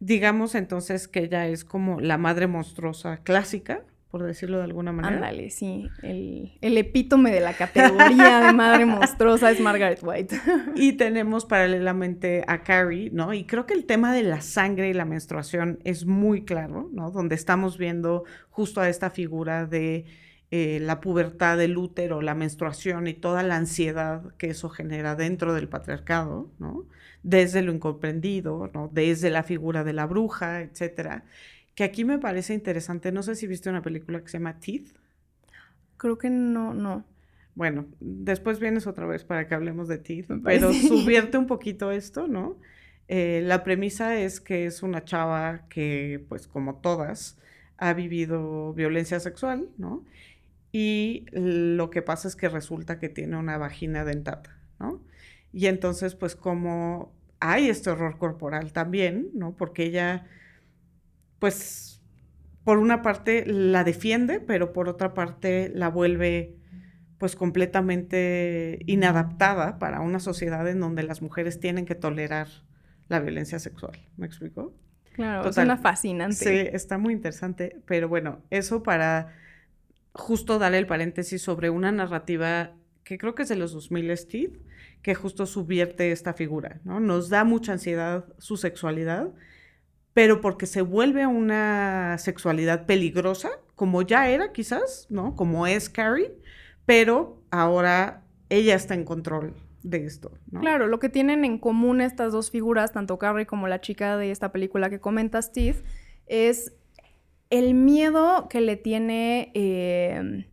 Digamos entonces que ella es como la madre monstruosa clásica, por decirlo de alguna manera. Ándale, sí. El, el epítome de la categoría de madre monstruosa es Margaret White. [LAUGHS] Y tenemos paralelamente a Carrie, ¿no? Y creo que el tema de la sangre y la menstruación es muy claro, ¿no? Donde estamos viendo justo a esta figura de eh, la pubertad del útero, la menstruación y toda la ansiedad que eso genera dentro del patriarcado, ¿no? Desde lo incomprendido, ¿no? Desde la figura de la bruja, etcétera que aquí me parece interesante. No sé si viste una película que se llama Teeth. Creo que no, no. Bueno, después vienes otra vez para que hablemos de Teeth, pero parece. subierte un poquito esto, ¿no? Eh, la premisa es que es una chava que, pues como todas, ha vivido violencia sexual, ¿no? Y lo que pasa es que resulta que tiene una vagina dentata, ¿no? Y entonces, pues como hay este horror corporal también, ¿no? Porque ella, pues, por una parte la defiende, pero por otra parte la vuelve, pues, completamente inadaptada para una sociedad en donde las mujeres tienen que tolerar la violencia sexual. ¿Me explico? Claro, Total. suena fascinante. Sí, está muy interesante, pero bueno, eso para justo darle el paréntesis sobre una narrativa que creo que es de los 2000 Steve, que justo subvierte esta figura, ¿no? Nos da mucha ansiedad su sexualidad, pero porque se vuelve una sexualidad peligrosa, como ya era quizás, ¿no? Como es Carrie, pero ahora ella está en control de esto. Claro, lo que tienen en común estas dos figuras, tanto Carrie como la chica de esta película que comenta Steve, es el miedo que le tiene, eh,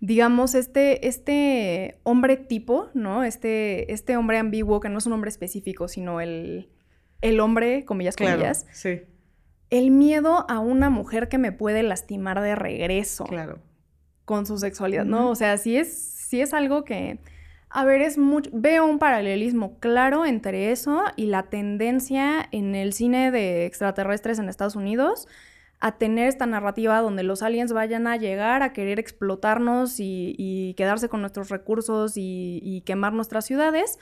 digamos, este, este hombre tipo, ¿no? Este, este hombre ambiguo, que no es un hombre específico, sino el, el hombre, comillas, Claro, comillas. sí, El miedo a una mujer que me puede lastimar de regreso claro. con su sexualidad, ¿no? O sea, sí es, sí es algo que, a ver, es mucho, veo un paralelismo claro entre eso y la tendencia en el cine de extraterrestres en Estados Unidos a tener esta narrativa donde los aliens vayan a llegar a querer explotarnos y, y quedarse con nuestros recursos y, quemar nuestras ciudades.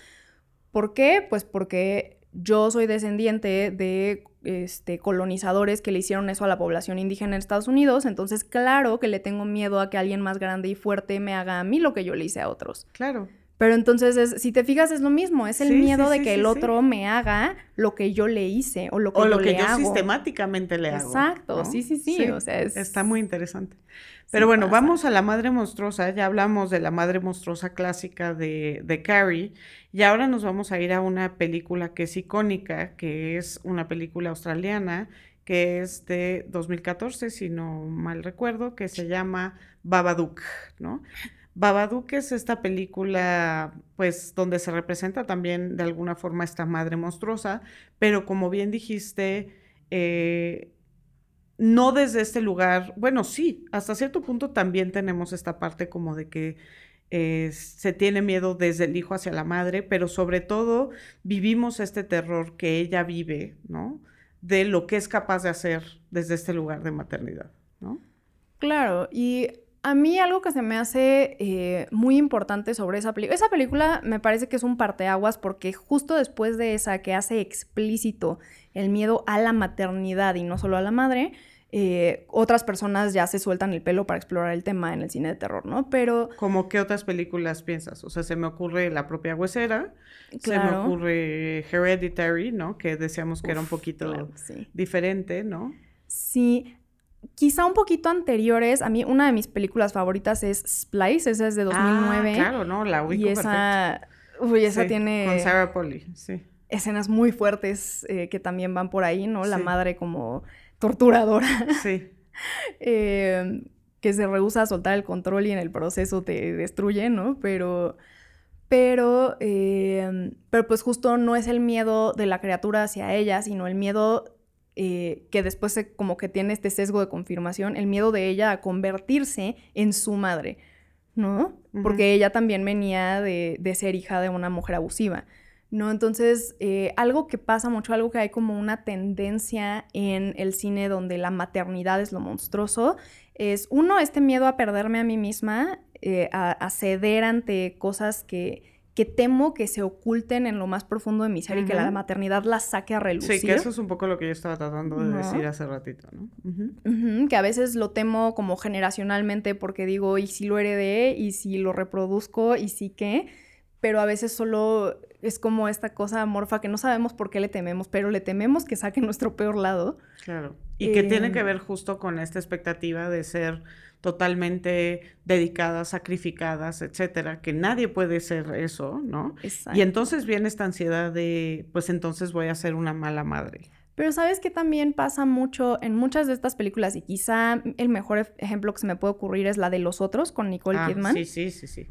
¿Por qué? Pues porque yo soy descendiente de este, colonizadores que le hicieron eso a la población indígena en Estados Unidos, entonces claro que le tengo miedo a que alguien más grande y fuerte me haga a mí lo que yo le hice a otros. Claro. Pero entonces, es- si te fijas, es lo mismo, es el Sí, miedo sí, de sí, que el otro me haga lo que yo le hice o lo que O yo lo que le yo hago. sistemáticamente le hago. Exacto, ¿no? sí, sí, sí, o sea, es- Está muy interesante. Pero bueno, pasa. vamos a la madre monstruosa. Ya hablamos de la madre monstruosa clásica de, de Carrie. Y ahora nos vamos a ir a una película que es icónica, que es una película australiana, que es de 2014, si no mal recuerdo, que se llama Babadook, ¿no? Babadook es esta película, pues, donde se representa también de alguna forma esta madre monstruosa, pero como bien dijiste, eh, no desde este lugar, bueno, sí, hasta cierto punto también tenemos esta parte como de que eh, se tiene miedo desde el hijo hacia la madre, pero sobre todo vivimos este terror que ella vive, ¿no? De lo que es capaz de hacer desde este lugar de maternidad, ¿no? Claro, y a mí algo que se me hace eh, muy importante sobre esa película, esa película me parece que es un parteaguas porque justo después de esa que hace explícito el miedo a la maternidad y no solo a la madre, eh, otras personas ya se sueltan el pelo para explorar el tema en el cine de terror, ¿no? Pero Como qué otras películas piensas? O sea, se me ocurre La propia huesera, se me ocurre Hereditary, ¿no? Que decíamos que era un poquito claro, sí. diferente, ¿no? Sí, quizá un poquito anteriores, a mí una de mis películas favoritas es Splice, esa es de 2009. Ah, claro, no, la ubico y esa, uy, esa Sí, tiene Con Sarah Polly, sí. escenas muy fuertes eh, que también van por ahí, ¿no? La Sí. madre como torturadora, Sí, [LAUGHS] eh, que se rehúsa a soltar el control y en el proceso te destruye, ¿no? Pero, pero, eh, pero pues justo no es el miedo de la criatura hacia ella, sino el miedo eh, que después se- como que tiene este sesgo de confirmación, el miedo de ella a convertirse en su madre, ¿no? Porque ella también venía de, de ser hija de una mujer abusiva. ¿no? Entonces, eh, algo que pasa mucho, algo que hay como una tendencia en el cine donde la maternidad es lo monstruoso, es uno, este miedo a perderme a mí misma, eh, a, ceder ante cosas que, que temo que se oculten en lo más profundo de mi ser y que la maternidad las saque a relucir. Sí, que eso es un poco lo que yo estaba tratando de decir hace ratito, ¿no? que a veces lo temo como generacionalmente porque digo, ¿y si lo heredé? ¿Y si lo reproduzco? ¿Y si qué? Pero a veces solo es como esta cosa amorfa que no sabemos por qué le tememos, pero le tememos que saque nuestro peor lado. Claro. Y que tiene que em, ver justo con esta expectativa de ser totalmente dedicadas, sacrificadas, etcétera, que nadie puede ser eso, ¿no? Exacto. Y entonces viene esta ansiedad de, pues entonces voy a ser una mala madre. Pero sabes que también pasa mucho en muchas de estas películas y quizá el mejor ejemplo que se me puede ocurrir es la de Los Otros con Nicole ah, Kidman. Sí, sí, sí, sí.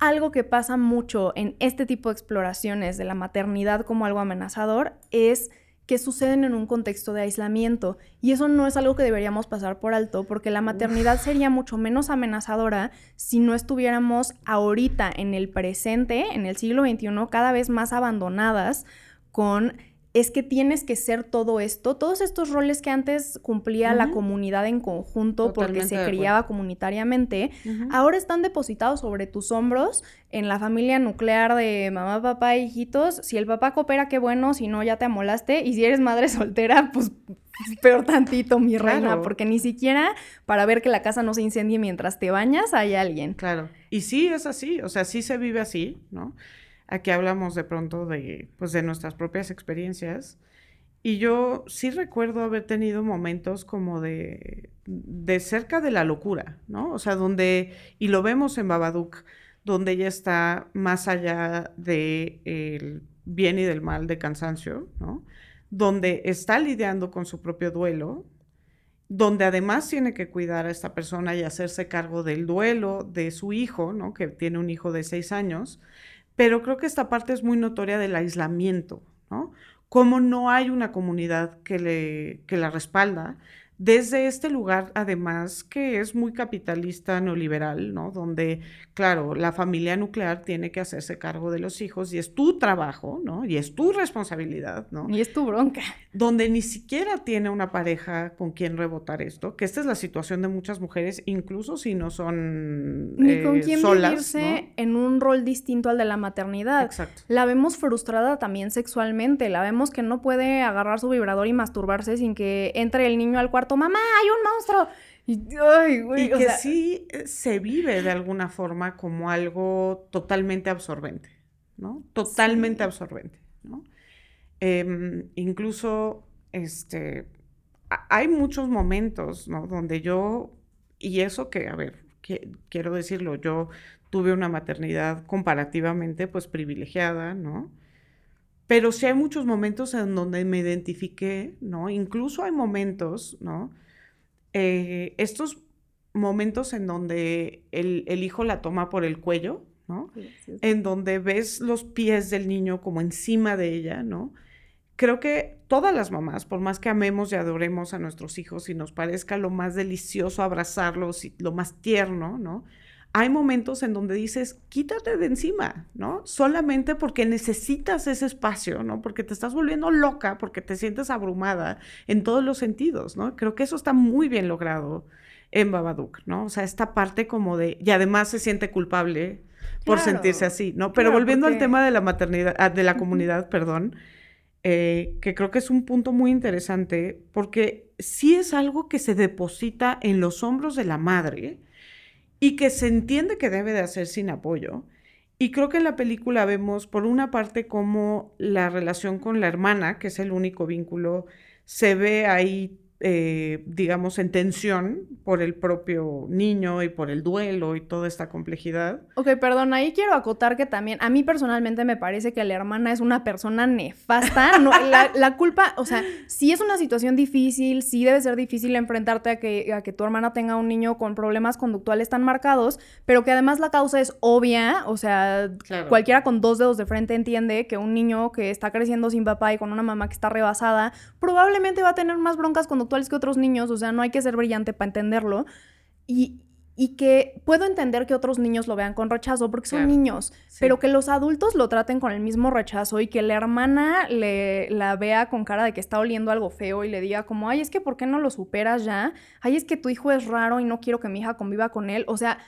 Algo que pasa mucho en este tipo de exploraciones de la maternidad como algo amenazador es que suceden en un contexto de aislamiento. Y eso no es algo que deberíamos pasar por alto, porque la maternidad sería mucho menos amenazadora si no estuviéramos ahorita en el presente, en el siglo XXI, cada vez más abandonadas con es que tienes que ser todo esto, todos estos roles que antes cumplía la comunidad en conjunto porque se criaba comunitariamente, ahora están depositados sobre tus hombros en la familia nuclear de mamá, papá, hijitos. Si el papá coopera, qué bueno, si no, ya te amolaste. Y si eres madre [LAUGHS] soltera, pues peor tantito, mi reina, porque ni siquiera para ver que la casa no se incendie mientras te bañas hay alguien. Claro. Y sí es así, o sea, sí se vive así, ¿no? Aquí hablamos de pronto de, pues, de nuestras propias experiencias. Y yo sí recuerdo haber tenido momentos como de, de cerca de la locura, ¿no? O sea, donde, y lo vemos en Babadook, donde ella está más allá del bien y del mal de cansancio, ¿no? Donde está lidiando con su propio duelo, donde además tiene que cuidar a esta persona y hacerse cargo del duelo de su hijo, ¿no? Que tiene un hijo de seis años, pero creo que esta parte es muy notoria del aislamiento, ¿no? Cómo no hay una comunidad que, le, que la respalda, desde este lugar, además, que es muy capitalista neoliberal, ¿no? Donde, claro, la familia nuclear tiene que hacerse cargo de los hijos y es tu trabajo, ¿no? Y es tu responsabilidad, ¿no? Y es tu bronca. Donde ni siquiera tiene una pareja con quien rebotar esto, que esta es la situación de muchas mujeres, incluso si no son Ni con eh, quien vivirse en un rol distinto al de la maternidad. Exacto. La vemos frustrada también sexualmente, la vemos que no puede agarrar su vibrador y masturbarse sin que entre el niño al cuarto mamá, hay un monstruo. Y, que sí eh, se vive de alguna forma como algo totalmente absorbente, ¿no? Totalmente absorbente, ¿no? Em, incluso, este, hay muchos momentos, ¿no? Donde yo, y eso que, a ver, quiero decirlo, yo tuve una maternidad comparativamente, pues, privilegiada, ¿no? Pero sí hay muchos momentos en donde me identifiqué, ¿no? Incluso hay momentos, ¿no? Eh, estos momentos en donde el, hijo la toma por el cuello, ¿no? En donde ves los pies del niño como encima de ella, ¿no? Creo que todas las mamás, por más que amemos y adoremos a nuestros hijos y nos parezca lo más delicioso abrazarlos y lo más tierno, ¿no? Hay momentos en donde dices, quítate de encima, ¿no? Solamente porque necesitas ese espacio, ¿no? Porque te estás volviendo loca, porque te sientes abrumada en todos los sentidos, ¿no? Creo que eso está muy bien logrado en Babadook, ¿no? O sea, esta parte como de, y además se siente culpable por sentirse así, ¿no? Pero volviendo al tema de la maternidad, ah, de la comunidad, perdón, eh, que creo que es un punto muy interesante, porque sí es algo que se deposita en los hombros de la madre, y que se entiende que debe de hacer sin apoyo. Y creo que en la película vemos, por una parte, cómo la relación con la hermana, que es el único vínculo, se ve ahí eh, digamos, en tensión por el propio niño y por el duelo y toda esta complejidad. Ok, perdón, ahí quiero acotar que también a mí personalmente me parece que la hermana es una persona nefasta. No, [LAUGHS] la, culpa, o sea, sí es una situación difícil, sí debe ser difícil enfrentarte a que, a que tu hermana tenga un niño con problemas conductuales tan marcados, pero que además la causa es obvia, o sea, cualquiera con dos dedos de frente entiende que un niño que está creciendo sin papá y con una mamá que está rebasada, probablemente va a tener más broncas conductuales que otros niños, o sea, no hay que ser brillante para entenderlo. Y, y que puedo entender que otros niños lo vean con rechazo porque son Claro. niños, Sí. pero que los adultos lo traten con el mismo rechazo y que la hermana le, la vea con cara de que está oliendo algo feo y le diga como, ay, es que ¿por qué no lo superas ya? Ay, es que tu hijo es raro y no quiero que mi hija conviva con él. O sea,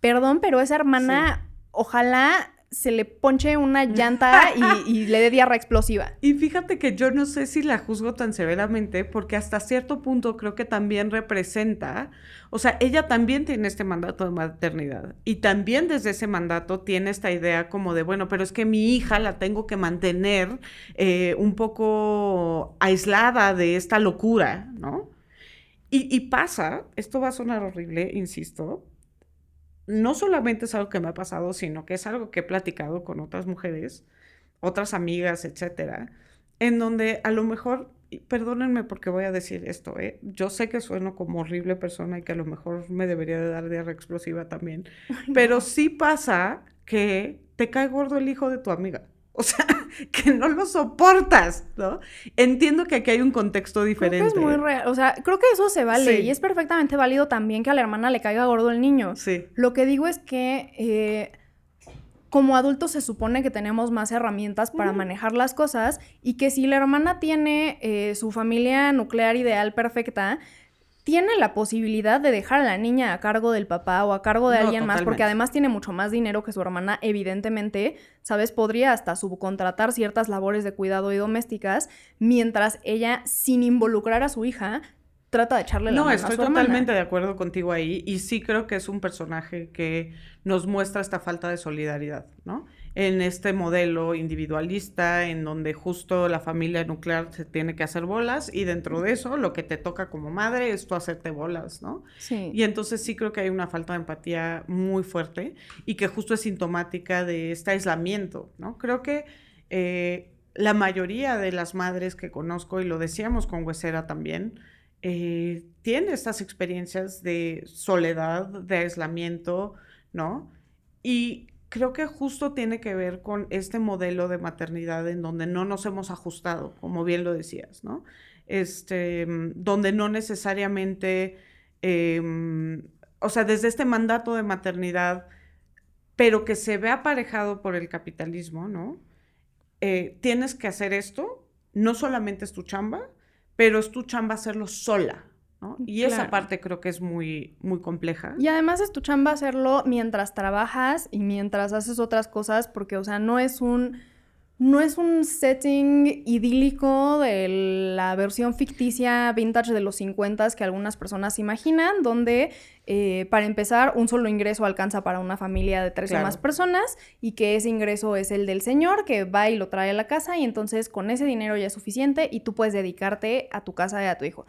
perdón, pero esa hermana, ojalá se le ponche una llanta y, y [LAUGHS] le dé diarrea explosiva. Y fíjate que yo no sé si la juzgo tan severamente porque hasta cierto punto creo que también representa, o sea, ella también tiene este mandato de maternidad y también desde ese mandato tiene esta idea como de, bueno, pero es que mi hija la tengo que mantener eh, un poco aislada de esta locura, ¿no? Y, y pasa, esto va a sonar horrible, insisto, no solamente es algo que me ha pasado, sino que es algo que he platicado con otras mujeres, otras amigas, etcétera, en donde a lo mejor, perdónenme porque voy a decir esto, ¿eh? yo sé que sueno como horrible persona y que a lo mejor me debería de dar diarrea explosiva también, [LAUGHS] pero sí pasa que te cae gordo el hijo de tu amiga. O sea, [LAUGHS] que no lo soportas, ¿no? Entiendo que aquí hay un contexto Creo diferente. que es muy real. O sea, creo que eso se vale Sí. y es perfectamente válido también que a la hermana le caiga gordo el niño. Sí. Lo que digo es que eh, como adultos se supone que tenemos más herramientas para manejar las cosas y que si la hermana tiene eh, su familia nuclear ideal perfecta, tiene la posibilidad de dejar a la niña a cargo del papá o a cargo de No, alguien más, porque además tiene mucho más dinero que su hermana, evidentemente, ¿sabes? Podría hasta subcontratar ciertas labores de cuidado y domésticas, mientras ella, sin involucrar a su hija, trata de echarle la No, mano a estoy hermana. totalmente de acuerdo contigo ahí y sí creo que es un personaje que nos muestra esta falta de solidaridad, ¿no? En este modelo individualista en donde justo la familia nuclear se tiene que hacer bolas y dentro de eso lo que te toca como madre es tú hacerte bolas, ¿no? Sí. Y entonces sí creo que hay una falta de empatía muy fuerte y que justo es sintomática de este aislamiento, ¿no? Creo que eh, la mayoría de las madres que conozco, y lo decíamos con Huesera también, eh, tiene estas experiencias de soledad, de aislamiento, ¿no? Y creo que justo tiene que ver con este modelo de maternidad en donde no nos hemos ajustado, como bien lo decías, ¿no? Este, mm, donde no necesariamente, em, o sea, desde este mandato de maternidad, pero que se ve aparejado por el capitalismo, ¿no? Eh, tienes que hacer esto, no solamente es tu chamba, pero es tu chamba hacerlo sola, ¿no? Y esa parte creo que es muy, muy compleja. Y además es tu chamba hacerlo mientras trabajas y mientras haces otras cosas, porque, o sea, no es un. No es un setting idílico de la versión ficticia vintage de los 50 que algunas personas imaginan, donde, eh, para empezar, un solo ingreso alcanza para una familia de tres Claro. o más personas y que ese ingreso es el del señor que va y lo trae a la casa y entonces con ese dinero ya es suficiente y tú puedes dedicarte a tu casa y a tu hijo.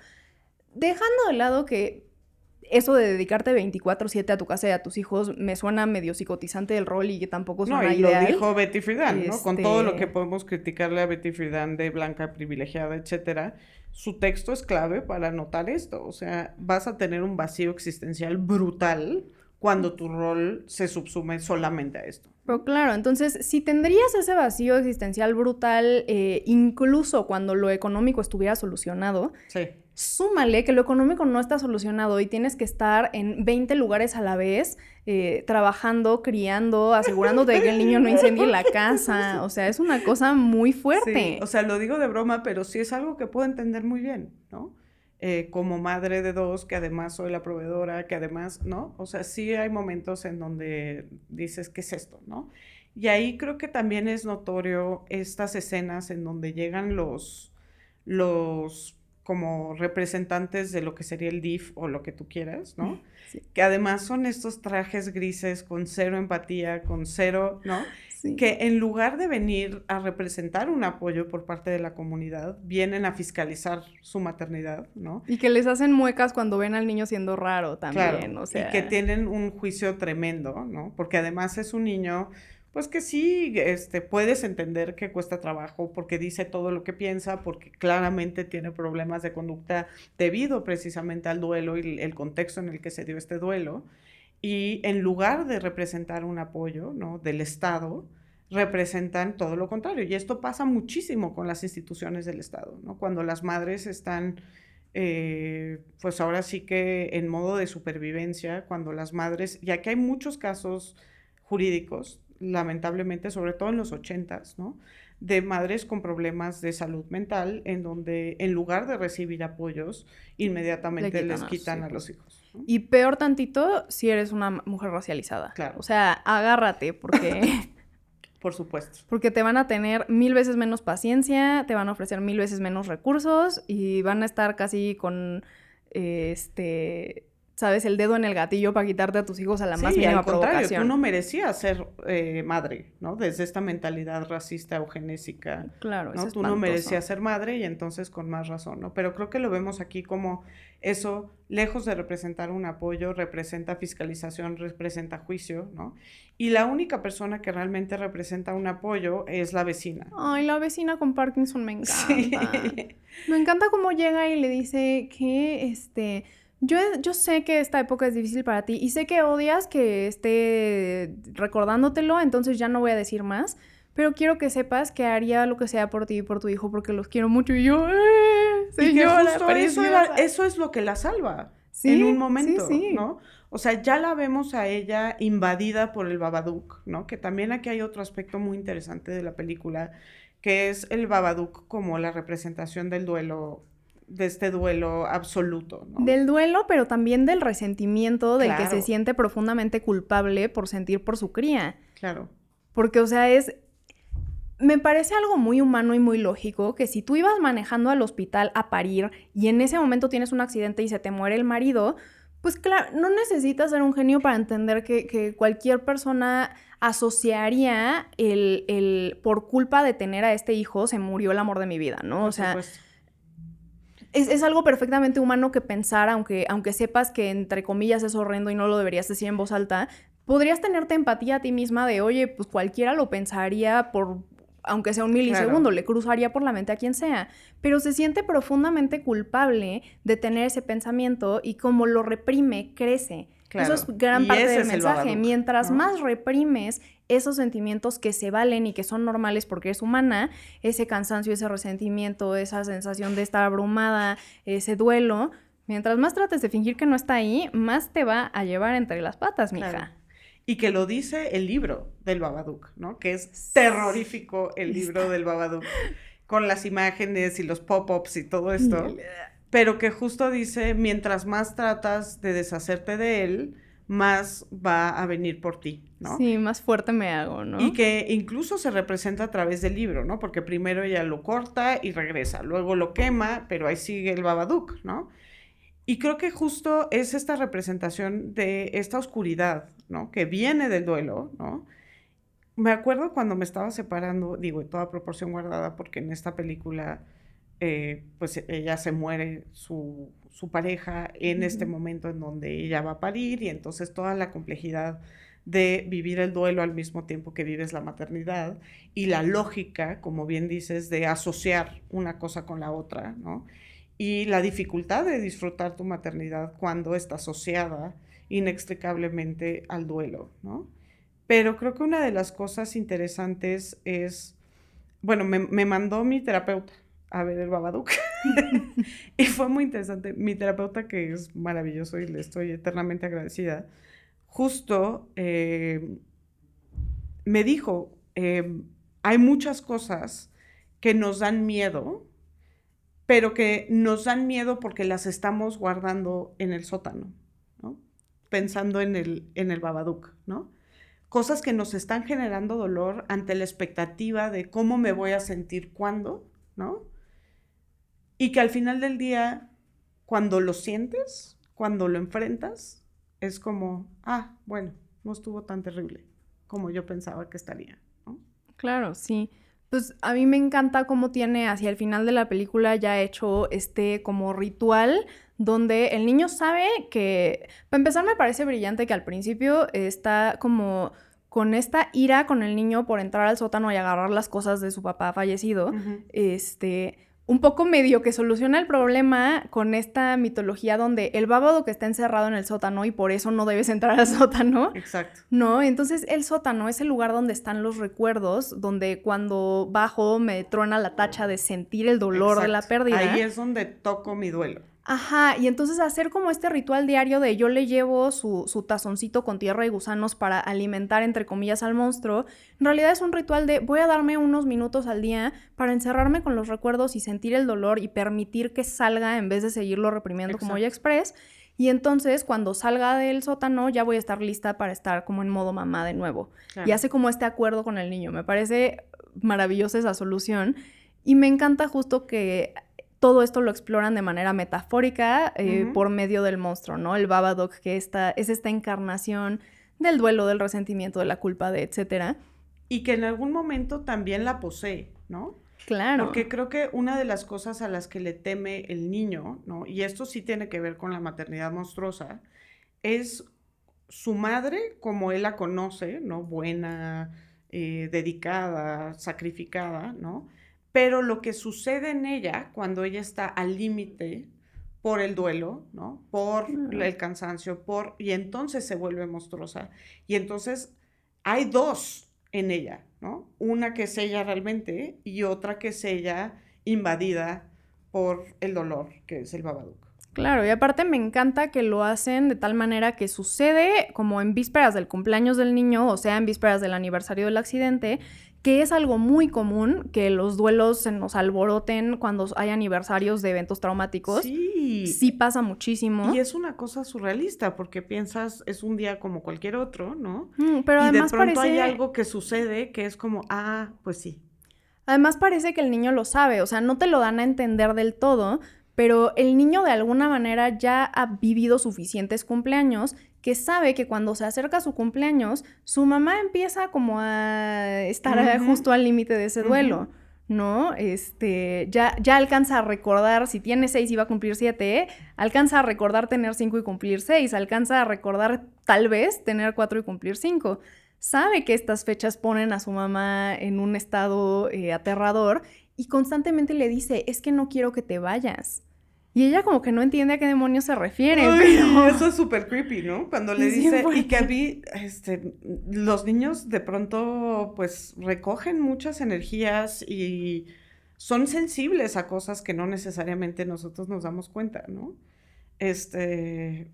Dejando de lado que eso de dedicarte 24/7 a tu casa y a tus hijos me suena medio psicotizante del rol y que tampoco No, suena y lo ideal. dijo Betty Friedan, ¿no? Con todo lo Este- que podemos criticarle a Betty Friedan de blanca privilegiada, etcétera, su texto es clave para notar esto. O sea, vas a tener un vacío existencial brutal cuando tu rol se subsume solamente a esto. Pero claro, entonces, si tendrías ese vacío existencial brutal, eh, incluso cuando lo económico estuviera solucionado, Sí. Súmale que lo económico no está solucionado y tienes que estar en 20 lugares a la vez, eh, trabajando, criando, asegurándote que el niño no incendie la casa. O sea, es una cosa muy fuerte. O sea, lo digo de broma, pero sí es algo que puedo entender muy bien, ¿no? Eh, como madre de dos, que además soy la proveedora, que además, ¿no? O sea, sí hay momentos en donde dices, ¿qué es esto, no? Y ahí creo que también es notorio estas escenas en donde llegan los, los como representantes de lo que sería el DIF o lo que tú quieras, ¿no? [LAUGHS] Sí. Que además son estos trajes grises con cero empatía, con cero, ¿no? Sí. que en lugar de venir a representar un apoyo por parte de la comunidad, vienen a fiscalizar su maternidad, ¿no? Y que les hacen muecas cuando ven al niño siendo raro también, Claro, o sea... y que tienen un juicio tremendo, ¿no? Porque además es un niño, pues que sí, este, puedes entender que cuesta trabajo porque dice todo lo que piensa, porque claramente tiene problemas de conducta debido precisamente al duelo y el contexto en el que se dio este duelo. Y en lugar de representar un apoyo, ¿no? Del Estado, representan todo lo contrario. Y esto pasa muchísimo con las instituciones del Estado, ¿no? Cuando las madres están eh, pues ahora sí que en modo de supervivencia, cuando las madres, ya que hay muchos casos jurídicos, lamentablemente, sobre todo en los ochentas, ¿no? de madres con problemas de salud mental, en donde en lugar de recibir apoyos, inmediatamente les quitan a los hijos. Y peor tantito si eres una mujer racializada. Claro. O sea, agárrate, porque. [LAUGHS] Por supuesto. [LAUGHS] Porque te van a tener mil veces menos paciencia, te van a ofrecer mil veces menos recursos y van a estar casi con este sabes, el dedo en el gatillo para quitarte a tus hijos a la más mínima al contrario, Tú no merecías ser eh, madre, ¿no? Desde esta mentalidad racista eugenésica. Claro, ¿no? Tú no merecías ser madre y entonces con más razón, ¿no? Pero creo que lo vemos aquí como eso, lejos de representar un apoyo, representa fiscalización, representa juicio, ¿no? Y la única persona que realmente representa un apoyo es la vecina. Ay, la vecina con Parkinson me encanta. [LAUGHS] Me encanta cómo llega y le dice que, este yo, yo sé que esta época es difícil para ti y sé que odias que esté recordándotelo, entonces ya no voy a decir más, pero quiero que sepas que haría lo que sea por ti y por tu hijo porque los quiero mucho y yo, ¡eh! y que justo eso, eso, es lo que la salva en un momento, ¿no? O sea, ya la vemos a ella invadida por el Babadook, ¿no? Que también aquí hay otro aspecto muy interesante de la película, que es el Babadook como la representación del duelo de este duelo absoluto. ¿no? Del duelo, pero también del resentimiento del que se siente profundamente culpable por sentir por su cría. Claro. Porque, o sea, es... Me parece algo muy humano y muy lógico que si tú ibas manejando al hospital a parir y en ese momento tienes un accidente y se te muere el marido, pues claro, no necesitas ser un genio para entender que, cualquier persona asociaría el, el, por culpa de tener a este hijo se murió el amor de mi vida, ¿no? o sea, es, algo perfectamente humano que pensar, aunque, aunque sepas que entre comillas es horrendo y no lo deberías decir en voz alta, podrías tenerte empatía a ti misma de, oye, pues cualquiera lo pensaría por, aunque sea un milisegundo, le cruzaría por la mente a quien sea, pero se siente profundamente culpable de tener ese pensamiento y como lo reprime, crece. Eso es gran parte del mensaje. Mientras más reprimes esos sentimientos que se valen y que son normales porque es humana, ese cansancio, ese resentimiento, esa sensación de estar abrumada, ese duelo, mientras más trates de fingir que no está ahí, más te va a llevar entre las patas, mija. Y que lo dice el libro del Babadook, ¿no? Que es terrorífico el libro del Babadook, con las imágenes y los pop-ups y todo esto pero que justo dice, mientras más tratas de deshacerte de él, más va a venir por ti, ¿no? Sí, más fuerte me hago, ¿no? Y que incluso se representa a través del libro, ¿no? Porque primero ella lo corta y regresa, luego lo quema, pero ahí sigue el Babadook, ¿no? Y creo que justo es esta representación de esta oscuridad, ¿no? Que viene del duelo, ¿no? Me acuerdo cuando me estaba separando, digo, en toda proporción guardada, porque en esta película eh, pues ella se muere su, pareja en este momento en donde ella va a parir y entonces toda la complejidad de vivir el duelo al mismo tiempo que vives la maternidad y la lógica, como bien dices, de asociar una cosa con la otra, ¿no? Y la dificultad de disfrutar tu maternidad cuando está asociada inextricablemente al duelo, ¿no? Pero creo que una de las cosas interesantes es, bueno, me mandó mi terapeuta, a ver el Babadook. [LAUGHS] [LAUGHS] y fue muy interesante. Mi terapeuta, que es maravilloso y le estoy eternamente agradecida, justo eh, me dijo, eh, hay muchas cosas que nos dan miedo, pero que nos dan miedo porque las estamos guardando en el sótano, ¿no? Pensando en el, en el ¿no? Cosas que nos están generando dolor ante la expectativa de cómo me voy a sentir cuando, ¿no? Y que al final del día, cuando lo sientes, cuando lo enfrentas, es como, ah, bueno, no estuvo tan terrible como yo pensaba que estaría. Claro, sí. Pues a mí me encanta cómo tiene hacia el final de la película ya hecho este como ritual donde el niño sabe que, para empezar me parece brillante que al principio está como con esta ira con el niño por entrar al sótano y agarrar las cosas de su papá fallecido, este un poco medio que soluciona el problema con esta mitología donde el bábado que está encerrado en el sótano y por eso no debes entrar al sótano. Exacto. No, entonces el sótano es el lugar donde están los recuerdos, donde cuando bajo me trona la tacha de sentir el dolor de la pérdida. Ahí es donde toco mi duelo. Ajá, y entonces hacer como este ritual diario de yo le llevo su, su, tazoncito con tierra y gusanos para alimentar, entre comillas, al monstruo, en realidad es un ritual de voy a darme unos minutos al día para encerrarme con los recuerdos y sentir el dolor y permitir que salga en vez de seguirlo reprimiendo como ya express. Y entonces cuando salga del sótano ya voy a estar lista para estar como en modo mamá de nuevo. Y hace como este acuerdo con el niño. Me parece maravillosa esa solución. Y me encanta justo que todo esto lo exploran de manera metafórica eh, por medio del monstruo, ¿no? El Babadook, que esta, es esta encarnación del duelo, del resentimiento, de la culpa, de etcétera. Y que en algún momento también la posee, ¿no? Claro. Porque creo que una de las cosas a las que le teme el niño, ¿no? Y esto sí tiene que ver con la maternidad monstruosa, es su madre como él la conoce, ¿no? Buena, eh, dedicada, sacrificada, ¿no? Pero lo que sucede en ella cuando ella está al límite por el duelo, ¿no? Por el cansancio, por y entonces se vuelve monstruosa. Y entonces hay dos en ella, ¿no? Una que es ella realmente y otra que es ella invadida por el dolor, que es el Babadook. Claro, y aparte me encanta que lo hacen de tal manera que sucede como en vísperas del cumpleaños del niño, o sea, en vísperas del aniversario del accidente, que es algo muy común que los duelos se nos alboroten cuando hay aniversarios de eventos traumáticos. Sí. Sí pasa muchísimo. Y es una cosa surrealista porque piensas es un día como cualquier otro, ¿no? Mm, pero además y de pronto hay algo que sucede que es como, ah, pues sí. Además parece que el niño lo sabe, o sea, no te lo dan a entender del todo, pero el niño de alguna manera ya ha vivido suficientes cumpleaños que sabe que cuando se acerca su cumpleaños, su mamá empieza como a estar justo al límite de ese duelo. ¿no? Este, ya, ya alcanza a recordar, si tiene seis y va a cumplir siete, alcanza a recordar tener cinco y cumplir seis, alcanza a recordar tal vez tener cuatro y cumplir cinco. Sabe que estas fechas ponen a su mamá en un estado eh, aterrador y constantemente le dice, es que no quiero que te vayas. Y ella como que no entiende a qué demonios se refiere. [LAUGHS] Eso es súper creepy, ¿no? Cuando le [LAUGHS] dice, y que a mí, este, los niños de pronto pues recogen muchas energías y son sensibles a cosas que no necesariamente nosotros nos damos cuenta, ¿no? Este,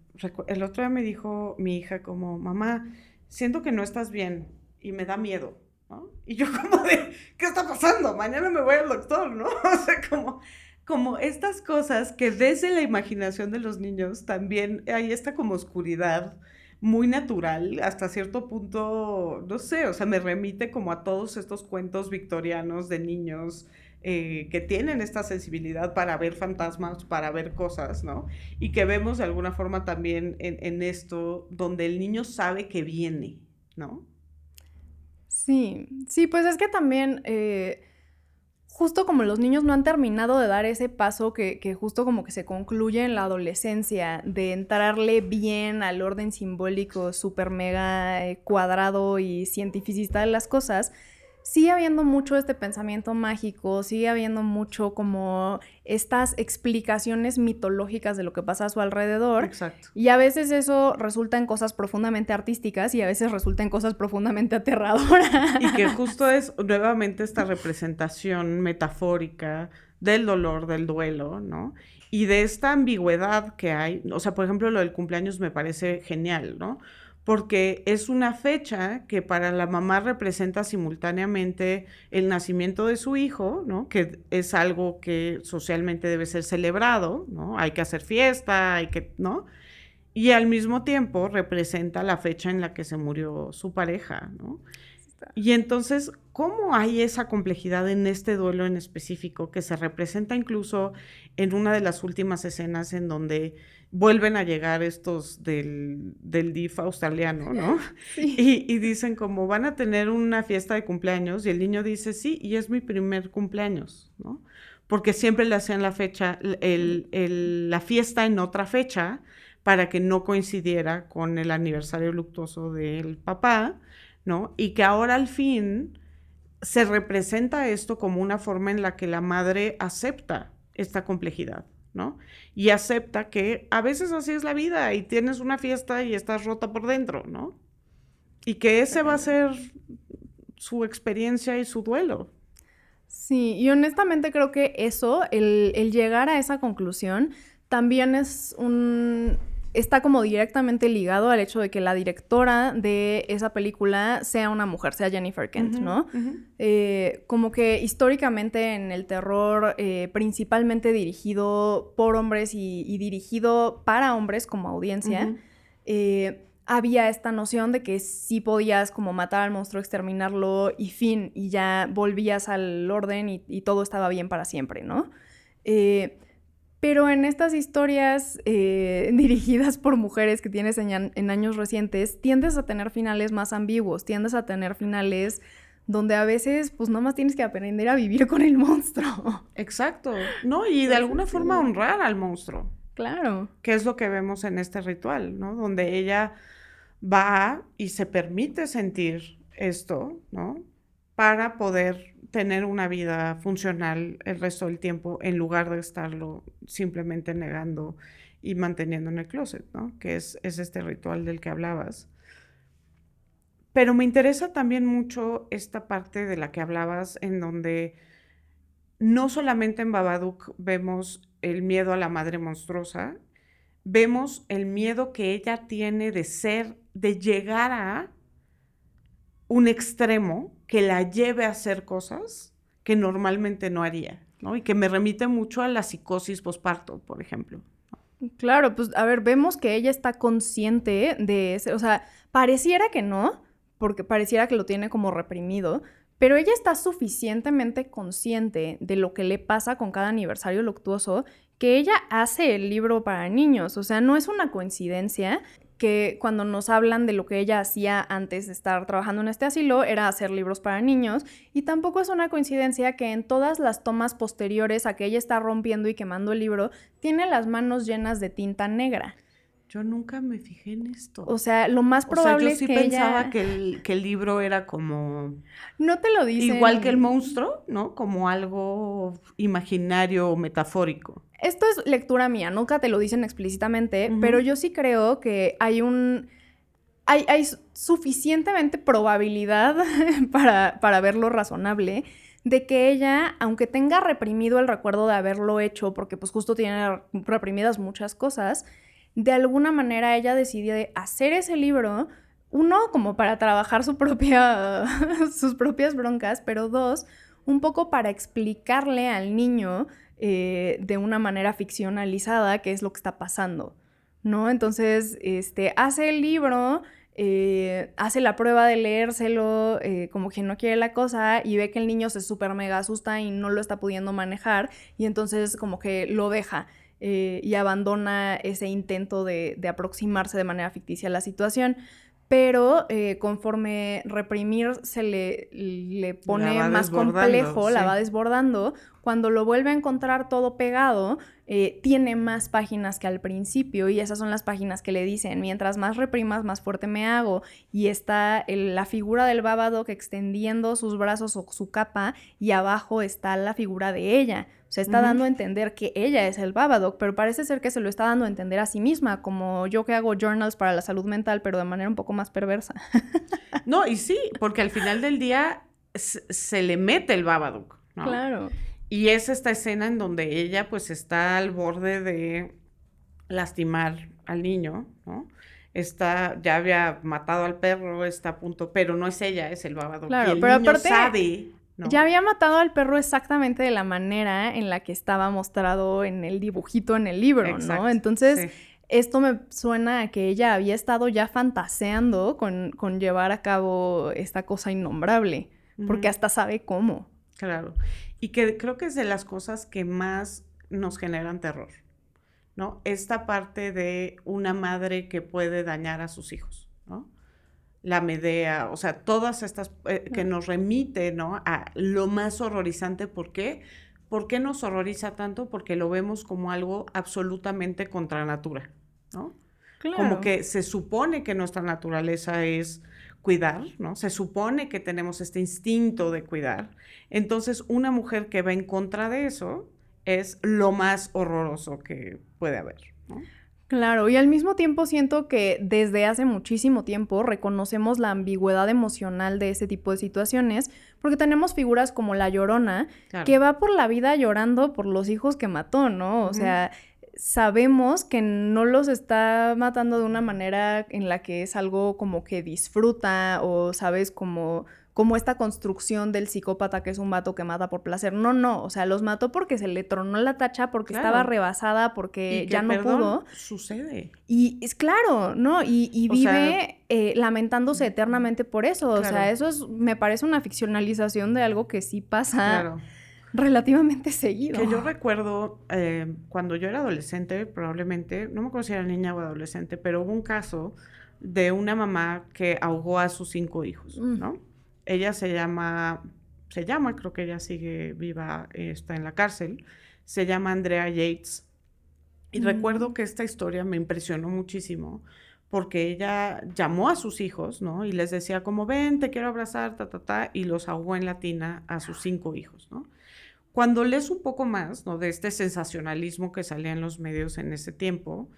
el otro día me dijo mi hija como, mamá, siento que no estás bien y me da miedo, ¿no? Y yo [LAUGHS] como de, ¿qué está pasando? Mañana me voy al doctor, ¿no? O sea, como como estas cosas que desde la imaginación de los niños también hay esta como oscuridad muy natural, hasta cierto punto, no sé, o sea, me remite como a todos estos cuentos victorianos de niños eh, que tienen esta sensibilidad para ver fantasmas, para ver cosas, ¿no? Y que vemos de alguna forma también en, esto, donde el niño sabe que viene, ¿no? Sí, sí, pues es que también... Eh, justo como los niños no han terminado de dar ese paso que, justo como que se concluye en la adolescencia, de entrarle bien al orden simbólico súper mega eh, cuadrado y cientificista de las cosas, sigue habiendo mucho este pensamiento mágico, sigue habiendo mucho como estas explicaciones mitológicas de lo que pasa a su alrededor. Exacto. Y a veces eso resulta en cosas profundamente artísticas y a veces resulta en cosas profundamente aterradoras. Y que [LAUGHS] justo es nuevamente esta representación metafórica del dolor, del duelo, ¿no? Y de esta ambigüedad que hay. O sea, por ejemplo, lo del cumpleaños me parece genial, ¿no? Porque es una fecha que para la mamá representa simultáneamente el nacimiento de su hijo, ¿no? Que es algo que socialmente debe ser celebrado, ¿no? Hay que hacer fiesta, hay que, ¿no? Y al mismo tiempo representa la fecha en la que se murió su pareja, ¿no? Y entonces, ¿cómo hay esa complejidad en este duelo en específico que se representa incluso en una de las últimas escenas en donde vuelven a llegar estos del, del DIF australiano, ¿no? [LAUGHS] Y, y, dicen como van a tener una fiesta de cumpleaños y el niño dice, sí, y es mi primer cumpleaños, ¿no? Porque siempre le hacían la fecha, el, el, la fiesta en otra fecha para que no coincidiera con el aniversario luctuoso del papá, ¿no? Y que ahora al fin se representa esto como una forma en la que la madre acepta esta complejidad. ¿No? Y acepta que a veces así es la vida y tienes una fiesta y estás rota por dentro, ¿no? Y que ese va a ser su experiencia y su duelo. Sí, y honestamente creo que eso, el, el llegar a esa conclusión, también es un está como directamente ligado al hecho de que la directora de esa película sea una mujer, sea Jennifer Kent, ¿no? Eh, como que históricamente en el terror, eh, principalmente dirigido por hombres y, dirigido para hombres como audiencia, eh, había esta noción de que sí podías como matar al monstruo, exterminarlo y fin, y ya volvías al orden y, todo estaba bien para siempre, ¿no? Pero en estas historias eh, [LAUGHS] dirigidas por mujeres que tienes en, años recientes, tiendes a tener finales más ambiguos, tiendes a tener finales donde a veces pues nomás tienes que aprender a vivir con el monstruo. [LAUGHS] Exacto, ¿no? Y de alguna forma honrar al monstruo. Claro. Que es lo que vemos en este ritual, ¿no? Donde ella va y se permite sentir esto, ¿no? Para poder tener una vida funcional el resto del tiempo en lugar de estarlo simplemente negando y manteniendo en el closet, ¿no? Que es, es este ritual del que hablabas. Pero me interesa también mucho esta parte de la que hablabas, en donde no solamente en Babadook vemos el miedo a la madre monstruosa, vemos el miedo que ella tiene de ser, de llegar a un extremo que la lleve a hacer cosas que normalmente no haría, ¿no? Y que me remite mucho a la psicosis posparto, por ejemplo. Claro, pues a ver, vemos que ella está consciente de ese, o sea, pareciera que no, porque pareciera que lo tiene como reprimido, pero ella está suficientemente consciente de lo que le pasa con cada aniversario luctuoso que ella hace el libro para niños, o sea, no es una coincidencia que cuando nos hablan de lo que ella hacía antes de estar trabajando en este asilo era hacer libros para niños y tampoco es una coincidencia que en todas las tomas posteriores a que ella está rompiendo y quemando el libro tiene las manos llenas de tinta negra. Yo nunca me fijé en esto. O sea, lo más probable es que pensaba que, el, que el libro era como... No te lo dice. Igual que el monstruo, ¿no? Como algo imaginario o metafórico. Esto es lectura mía, nunca te lo dicen explícitamente, pero yo sí creo que hay un... Hay, hay suficientemente probabilidad [LAUGHS] para, para verlo razonable de que ella, aunque tenga reprimido el recuerdo de haberlo hecho, porque pues justo tiene reprimidas muchas cosas, de alguna manera ella decidió hacer ese libro, uno, como para trabajar su propia, [LAUGHS] sus propias broncas, pero dos, un poco para explicarle al niño eh, de una manera ficcionalizada qué es lo que está pasando, ¿no? Entonces, este, hace el libro, eh, hace la prueba de leérselo eh, como quien no quiere la cosa y ve que el niño se súper mega asusta y no lo está pudiendo manejar y entonces como que lo deja. Eh, y abandona ese intento de, aproximarse de manera ficticia a la situación. Pero eh, conforme reprimir se le, le pone más complejo, la va desbordando, cuando lo vuelve a encontrar todo pegado, eh, tiene más páginas que al principio y esas son las páginas que le dicen, mientras más reprimas, más fuerte me hago. Y está la figura del Babadook extendiendo sus brazos o su capa y abajo está la figura de ella. Se está dando a entender que ella es el Babadook, pero parece ser que se lo está dando a entender a sí misma, como yo que hago journals para la salud mental, pero de manera un poco más perversa. [LAUGHS] no, y sí, porque al final del día se, le mete el Babadook, ¿no? Claro. Y es esta escena en donde ella pues está al borde de lastimar al niño, ¿no? Está, ya había matado al perro, está a punto, pero no es ella, es el Babadook. Claro, el pero niño sabe ya había matado al perro exactamente de la manera en la que estaba mostrado en el dibujito en el libro, ¿no? Entonces, esto me suena a que ella había estado ya fantaseando con, llevar a cabo esta cosa innombrable, porque hasta sabe cómo. Claro. Y que creo que es de las cosas que más nos generan terror, ¿no? Esta parte de una madre que puede dañar a sus hijos, ¿no? La Medea, o sea, todas estas eh, que nos remite, ¿no? A lo más horrorizante. ¿Por qué? ¿Por qué nos horroriza tanto? Porque lo vemos como algo absolutamente contra natura, ¿no? Claro. Como que se supone que nuestra naturaleza es cuidar, ¿no? Se supone que tenemos este instinto de cuidar. Entonces, una mujer que va en contra de eso es lo más horroroso que puede haber, ¿no? Claro, y al mismo tiempo siento que desde hace muchísimo tiempo reconocemos la ambigüedad emocional de ese tipo de situaciones, porque tenemos figuras como la llorona, que va por la vida llorando por los hijos que mató, ¿no? O sea, sabemos que no los está matando de una manera en la que es algo como que disfruta o sabes como como esta construcción del psicópata que es un vato que mata por placer. No, no, o sea, los mató porque se le tronó la tacha, porque estaba rebasada, porque ya no pudo. Sucede. Y es claro, ¿no? Y, vive eh, lamentándose eternamente por eso. O sea, eso es, me parece una ficcionalización de algo que sí pasa. Relativamente seguido. Que yo recuerdo eh, cuando yo era adolescente, probablemente, no me acuerdo si era niña o adolescente, pero hubo un caso de una mamá que ahogó a sus cinco hijos, mm. Ella se llama, se llama, creo que ella sigue viva, está en la cárcel, se llama Andrea Yates. Y recuerdo mm. que esta historia me impresionó muchísimo porque ella llamó a sus hijos, ¿no? Y les decía como, ven, te quiero abrazar, ta, ta, ta, y los ahogó en la tina a sus cinco hijos, ¿no? Cuando lees un poco más, ¿no? De este sensacionalismo que salía en los medios en ese tiempo,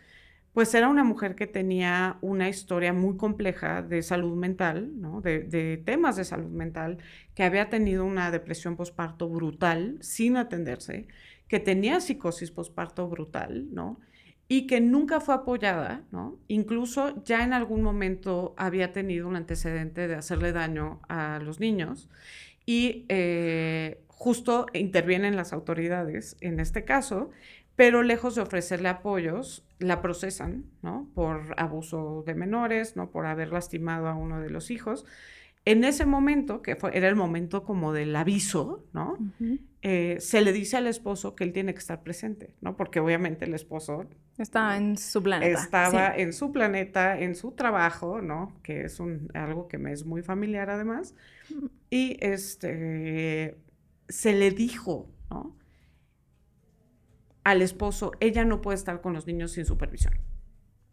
pues era una mujer que tenía una historia muy compleja de salud mental, de, temas de salud mental, que había tenido una depresión posparto brutal sin atenderse, que tenía psicosis posparto brutal, ¿no? Y que nunca fue apoyada, ¿no? Incluso ya en algún momento había tenido un antecedente de hacerle daño a los niños y eh, justo intervienen las autoridades en este caso pero lejos de ofrecerle apoyos, la procesan, ¿no? Por abuso de menores, ¿no? Por haber lastimado a uno de los hijos. En ese momento, que fue, era el momento como del aviso, ¿no? Eh, se le dice al esposo que él tiene que estar presente, ¿no? Porque obviamente el esposo... Estaba en su planeta. Estaba en su planeta, en su trabajo, ¿no? Que es un, algo que me es muy familiar además. Y este, se le dijo, ¿no? Al esposo, ella no puede estar con los niños sin supervisión.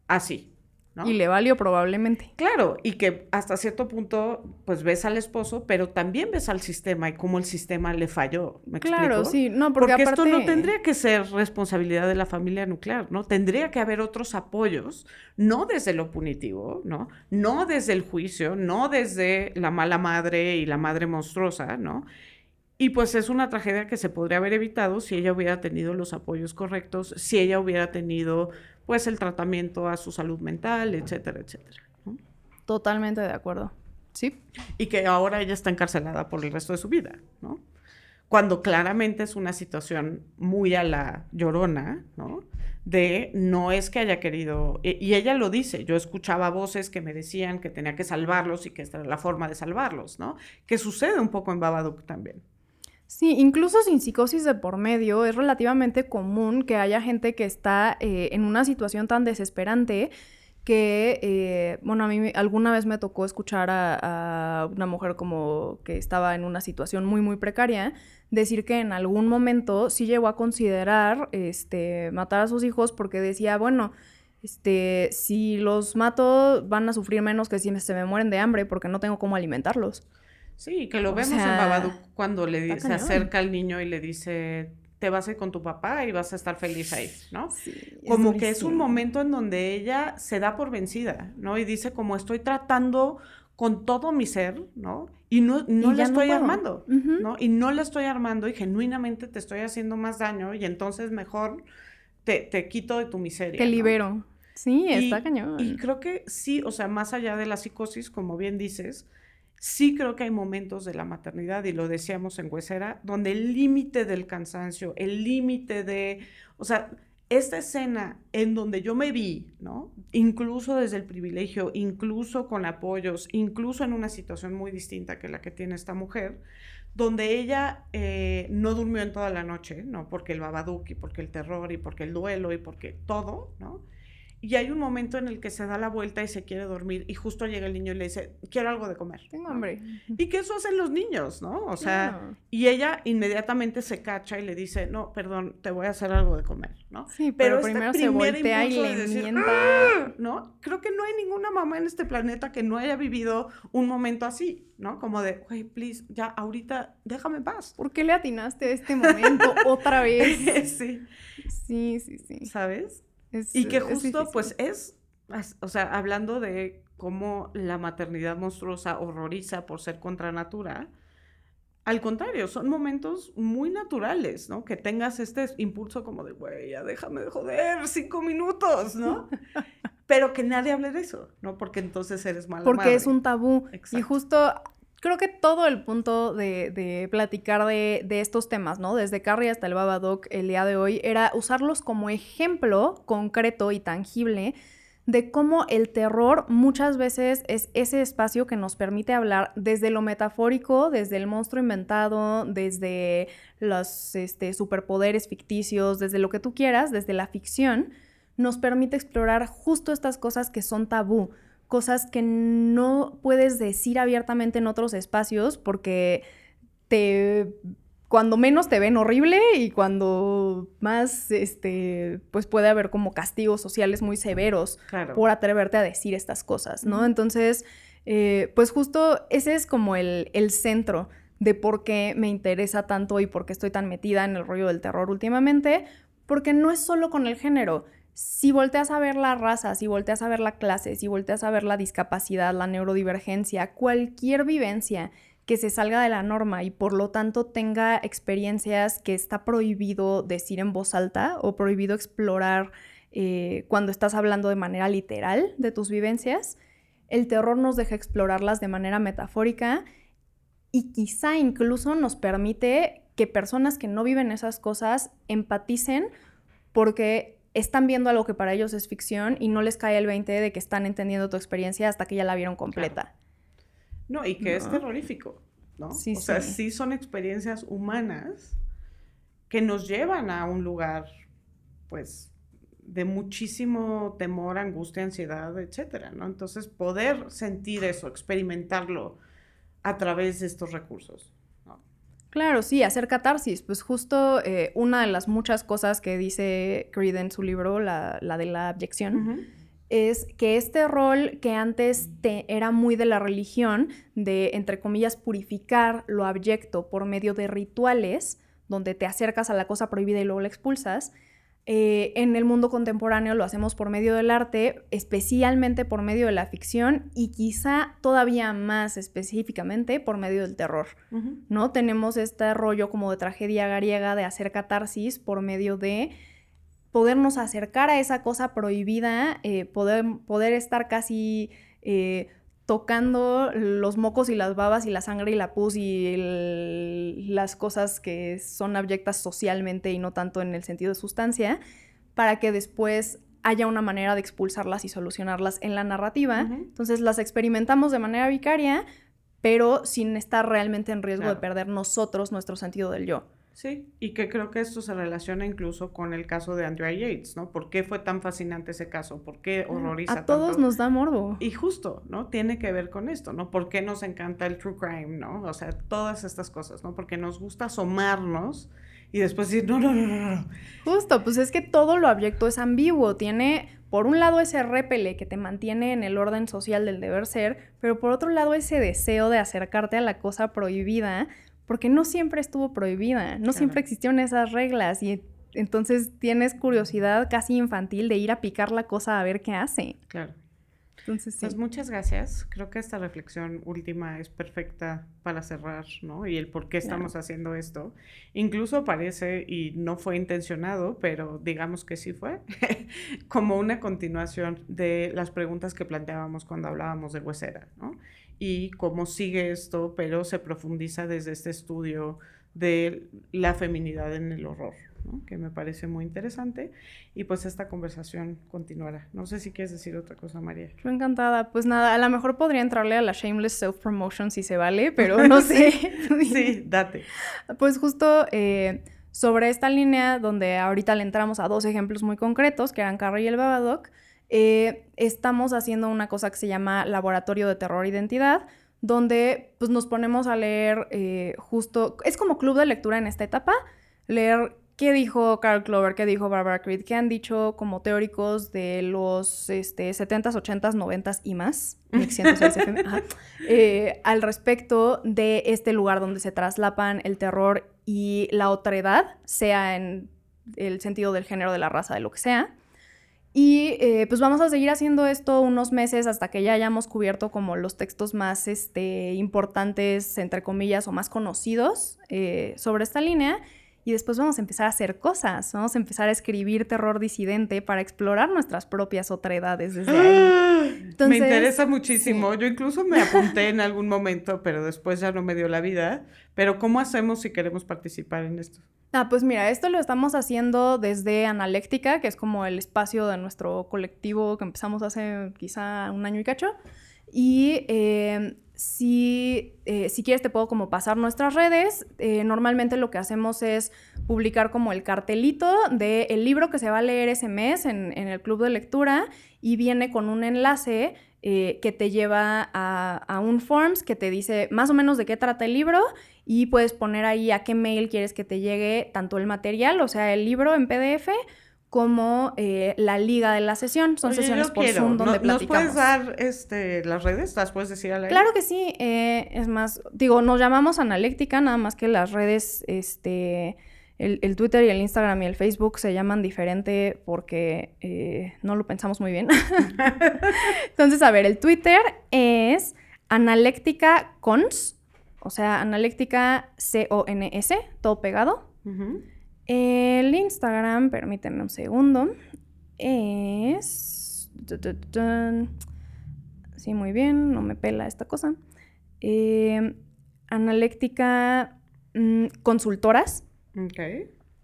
Así. ¿no? Y le valió probablemente. Claro, y que hasta cierto punto, pues ves al esposo, pero también ves al sistema y cómo el sistema le falló. ¿Me claro, sí, no, porque, esto no tendría que ser responsabilidad de la familia nuclear, ¿no? Tendría que haber otros apoyos, no desde lo punitivo, ¿no? No desde el juicio, no desde la mala madre y la madre monstruosa, ¿no? Y pues es una tragedia que se podría haber evitado si ella hubiera tenido los apoyos correctos, si ella hubiera tenido pues el tratamiento a su salud mental, etcétera, etcétera. Totalmente de acuerdo. Sí. Y que ahora ella está encarcelada por el resto de su vida, ¿no? Cuando claramente es una situación muy a la llorona, ¿no? De no es que haya querido, y ella lo dice, yo escuchaba voces que me decían que tenía que salvarlos y que esta era la forma de salvarlos, ¿no? Que sucede un poco en Babadook también. Sí, incluso sin psicosis de por medio, es relativamente común que haya gente que está eh, en una situación tan desesperante que, eh, bueno, a mí alguna vez me tocó escuchar a, una mujer como que estaba en una situación muy, muy precaria, decir que en algún momento sí llegó a considerar este, matar a sus hijos porque decía, bueno, este, si los mato van a sufrir menos que si se me mueren de hambre porque no tengo cómo alimentarlos. Sí, que lo vemos en Babadook cuando le se acerca al niño y le dice, te vas a ir con tu papá y vas a estar feliz ahí, ¿no? como que es un momento en donde ella se da por vencida, ¿no? Y dice como estoy tratando con todo mi ser, ¿no? Y no, no la estoy armando, ¿no? Y no la estoy armando y genuinamente te estoy haciendo más daño y entonces mejor te, te quito de tu miseria. Te libero. Sí, está cañón. Y creo que sí, o sea, más allá de la psicosis, como bien dices, Sí creo que hay momentos de la maternidad, y lo decíamos en Huesera, donde el límite del cansancio, el límite de, o sea, esta escena en donde yo me vi, ¿no? Incluso desde el privilegio, incluso con apoyos, incluso en una situación muy distinta que la que tiene esta mujer, donde ella eh, no durmió en toda la noche, ¿no? Porque el babaduki, y porque el terror y porque el duelo y porque todo, ¿no? Y hay un momento en el que se da la vuelta y se quiere dormir y justo llega el niño y le dice, quiero algo de comer. Tengo hambre. Y que eso hacen los niños, ¿no? O sea, y ella inmediatamente se cacha y le dice, no, perdón, te voy a hacer algo de comer, ¿no? Sí, pero, este primero se voltea y le decir, ¡Ah! ¿no? Creo que no hay ninguna mamá en este planeta que no haya vivido un momento así, ¿no? Como de, güey, please, ya ahorita déjame en paz. ¿Por qué le atinaste a este momento otra vez? [LAUGHS] sí. Sí, sí, sí. ¿Sabes? Y que justo, pues, es, o sea, hablando de cómo la maternidad monstruosa horroriza por ser contra natura, Al contrario, son momentos muy naturales, ¿no? Que tengas este impulso como de, güey, ya déjame de joder, cinco minutos, ¿no? [LAUGHS] Pero que nadie hable de eso, ¿no? Porque entonces eres mala Porque es un tabú. Y justo creo que todo el punto de, platicar de, estos temas, ¿no? Desde Carrie hasta el Babadook el día de hoy, era usarlos como ejemplo concreto y tangible de cómo el terror muchas veces es ese espacio que nos permite hablar desde lo metafórico, desde el monstruo inventado, desde los este, superpoderes ficticios, desde lo que tú quieras, desde la ficción, nos permite explorar justo estas cosas que son tabú, cosas que no puedes decir abiertamente en otros espacios porque te cuando menos te ven horrible y cuando más, este, pues puede haber como castigos sociales muy severos Claro. por atreverte a decir estas cosas, ¿no? Entonces, eh, pues justo ese es como el, el centro de por qué me interesa tanto y por qué estoy tan metida en el rollo del terror últimamente, porque no es solo con el género. Si volteas a ver la raza, si volteas a ver la clase, si volteas a ver la discapacidad, la neurodivergencia, cualquier vivencia que se salga de la norma y por lo tanto tenga experiencias que está prohibido decir en voz alta o prohibido explorar eh, cuando estás hablando de manera literal de tus vivencias, el terror nos deja explorarlas de manera metafórica y quizá incluso nos permite que personas que no viven esas cosas empaticen porque están viendo algo que para ellos es ficción y no les cae el 20 de que están entendiendo tu experiencia hasta que ya la vieron completa. No, y que es terrorífico, ¿no? Sí, o sea, sí. sí son experiencias humanas que nos llevan a un lugar, pues, de muchísimo temor, angustia, ansiedad, etcétera, ¿no? Entonces, poder sentir eso, experimentarlo a través de estos recursos. Claro, sí, hacer catarsis. Pues justo eh, una de las muchas cosas que dice Creed en su libro, la, la de la abyección, es que este rol que antes te, era muy de la religión, de, entre comillas, purificar lo abyecto por medio de rituales, donde te acercas a la cosa prohibida y luego la expulsas, eh, en el mundo contemporáneo lo hacemos por medio del arte, especialmente por medio de la ficción y quizá todavía más específicamente por medio del terror. ¿no? Tenemos este rollo como de tragedia griega de hacer catarsis por medio de podernos acercar a esa cosa prohibida, eh, poder, poder estar casi eh, tocando los mocos y las babas y la sangre y la pus y el- las cosas que son abyectas socialmente y no tanto en el sentido de sustancia, para que después haya una manera de expulsarlas y solucionarlas en la narrativa. Entonces las experimentamos de manera vicaria, pero sin estar realmente en riesgo de perder nosotros nuestro sentido del yo. Sí, y que creo que esto se relaciona incluso con el caso de Andrea Yates, ¿no? ¿Por qué fue tan fascinante ese caso? ¿Por qué horroriza A todos tanto? nos da morbo. Y justo, ¿no? Tiene que ver con esto, ¿no? ¿Por qué nos encanta el true crime, ¿no? O sea, todas estas cosas, ¿no? Porque nos gusta asomarnos y después decir, no, no, no, no, no. Justo, pues es que todo lo abyecto es ambiguo. Tiene, por un lado, ese repele que te mantiene en el orden social del deber ser, pero por otro lado, ese deseo de acercarte a la cosa prohibida, porque no siempre estuvo prohibida, no siempre Claro. existieron esas reglas y entonces tienes curiosidad casi infantil de ir a picar la cosa a ver qué hace. Claro. Entonces, sí. Pues muchas gracias. Creo que esta reflexión última es perfecta para cerrar, ¿no? Y el por qué Claro. estamos haciendo esto. Incluso parece, y no fue intencionado, pero digamos que sí fue, [LAUGHS] como una continuación de las preguntas que planteábamos cuando hablábamos de Huesera, ¿no? Y cómo sigue esto, pero se profundiza desde este estudio de la feminidad en el horror, ¿no? Que me parece muy interesante. Y pues esta conversación continuará. No sé si quieres decir otra cosa, María. Yo encantada. Pues nada, a lo mejor podría entrarle a la shameless self-promotion si se vale, [LAUGHS] pero no sé. Sí, date. Pues justo eh, sobre esta línea donde ahorita le entramos a dos ejemplos muy concretos, que eran Carrie y el Babadook, eh, estamos haciendo una cosa que se llama Laboratorio de Terror e Identidad, donde pues nos ponemos a leer eh, justo, es como club de lectura en esta etapa, leer qué dijo Carl Clover, qué dijo Barbara Creed, qué han dicho como teóricos de los este, 70s, 80s, 90s y más, [LAUGHS] 1106 FM, ajá, eh, al respecto de este lugar donde se traslapan el terror y la otredad, sea en el sentido del género, de la raza, de lo que sea. Y eh, pues vamos a seguir haciendo esto unos meses hasta que ya hayamos cubierto como los textos más este, importantes, entre comillas, o más conocidos eh, sobre esta línea. Y después vamos a empezar a hacer cosas, vamos a empezar a escribir terror disidente para explorar nuestras propias otredades desde ahí. me interesa muchísimo. Yo incluso me apunté en algún momento, pero después ya no me dio la vida. Pero ¿cómo hacemos si queremos participar en esto? Ah, pues mira, esto lo estamos haciendo desde Analéctica, que es como el espacio de nuestro colectivo que empezamos hace quizá un año y cacho. Y eh, si, eh, si quieres te puedo como pasar nuestras redes. Eh, normalmente lo que hacemos es publicar como el cartelito del libro que se va a leer ese mes en, el club de lectura y viene con un enlace que te lleva a, a, un forms que te dice más o menos de qué trata el libro y puedes poner ahí a qué mail quieres que te llegue tanto el material, o sea, el libro en PDF como eh, la liga de la sesión. Son sesiones por Zoom donde platicamos. ¿Nos puedes dar este, las redes? ¿Las puedes decir a la Claro que sí. Eh, es más, digo, nos llamamos Analéctica, nada más que las redes, este, el, Twitter y el Instagram y el Facebook se llaman diferente porque eh, no lo pensamos muy bien. [LAUGHS] Entonces, a ver, el Twitter es Analéctica Cons, o sea, Analéctica C-O-N-S, todo pegado. El Instagram, permíteme un segundo, es... Sí, muy bien, no me pela esta cosa. Eh, analéctica mm, Consultoras. Ok.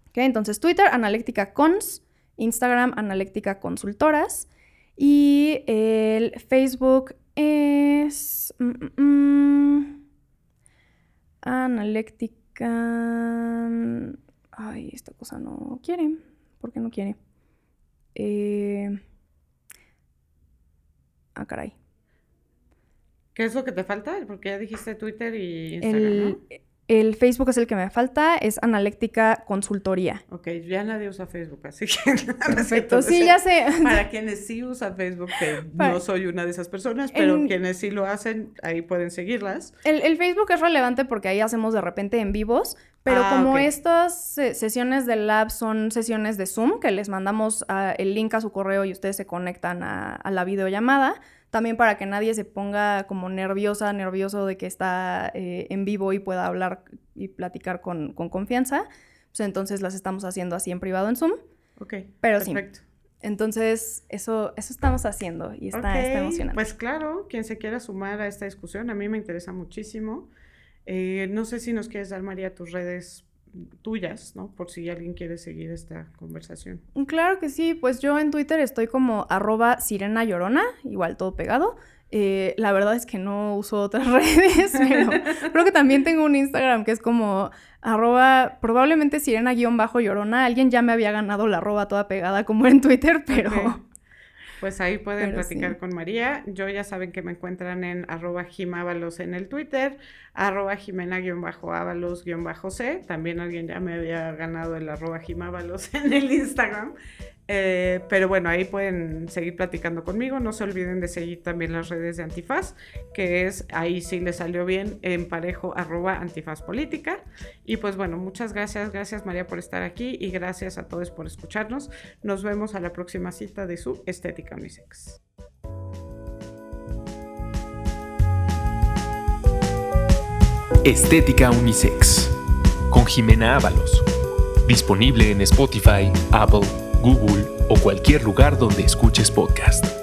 Ok, entonces Twitter, Analéctica Cons, Instagram, Analéctica Consultoras. Y el Facebook es... Mm, mm, Analéctica ay, esta cosa no quiere. ¿Por qué no quiere? Eh... Ah, caray. ¿Qué es lo que te falta? Porque ya dijiste Twitter y Instagram, el Facebook es el que me falta, es Analéctica Consultoría. Ok, ya nadie usa Facebook, así que... [LAUGHS] Perfecto, sí, ya sé. Para [LAUGHS] quienes sí usan Facebook, que no soy una de esas personas, pero quienes sí lo hacen, ahí pueden seguirlas. El, Facebook es relevante porque ahí hacemos de repente en vivos, pero ah, como estas sesiones del lab son sesiones de Zoom, que les mandamos ah, el link a su correo y ustedes se conectan a, a la videollamada, también para que nadie se ponga como nerviosa, nervioso de que está eh, en vivo y pueda hablar y platicar con, confianza. Pues entonces las estamos haciendo así en privado en Zoom. Ok. Pero perfecto. sí. Entonces, eso, eso estamos haciendo y está, emocionante. Pues claro, quien se quiera sumar a esta discusión, a mí me interesa muchísimo. Eh, no sé si nos quieres dar, María, tus redes tuyas, ¿no? Por si alguien quiere seguir esta conversación. Claro que sí, pues yo en Twitter estoy como arroba sirena llorona, igual todo pegado. Eh, la verdad es que no uso otras [LAUGHS] redes, pero creo que también tengo un Instagram que es como arroba, probablemente sirena-llorona. Alguien ya me había ganado la arroba toda pegada como en Twitter, pero... Pues ahí pueden platicar con María. Yo ya saben que me encuentran en arroba jimábalos en el Twitter, arroba jimena-ábalos-c. También alguien ya me había ganado el arroba jimábalos [LAUGHS] en el Instagram. Eh, pero bueno, ahí pueden seguir platicando conmigo. No se olviden de seguir también las redes de Antifaz, que es ahí sí le salió bien en parejo arroba antifaz política. Y pues bueno, muchas gracias, gracias María por estar aquí y gracias a todos por escucharnos. Nos vemos a la próxima cita de su Estética Unisex. Estética Unisex con Jimena Ábalos. Disponible en Spotify, Apple, Google o cualquier lugar donde escuches podcast.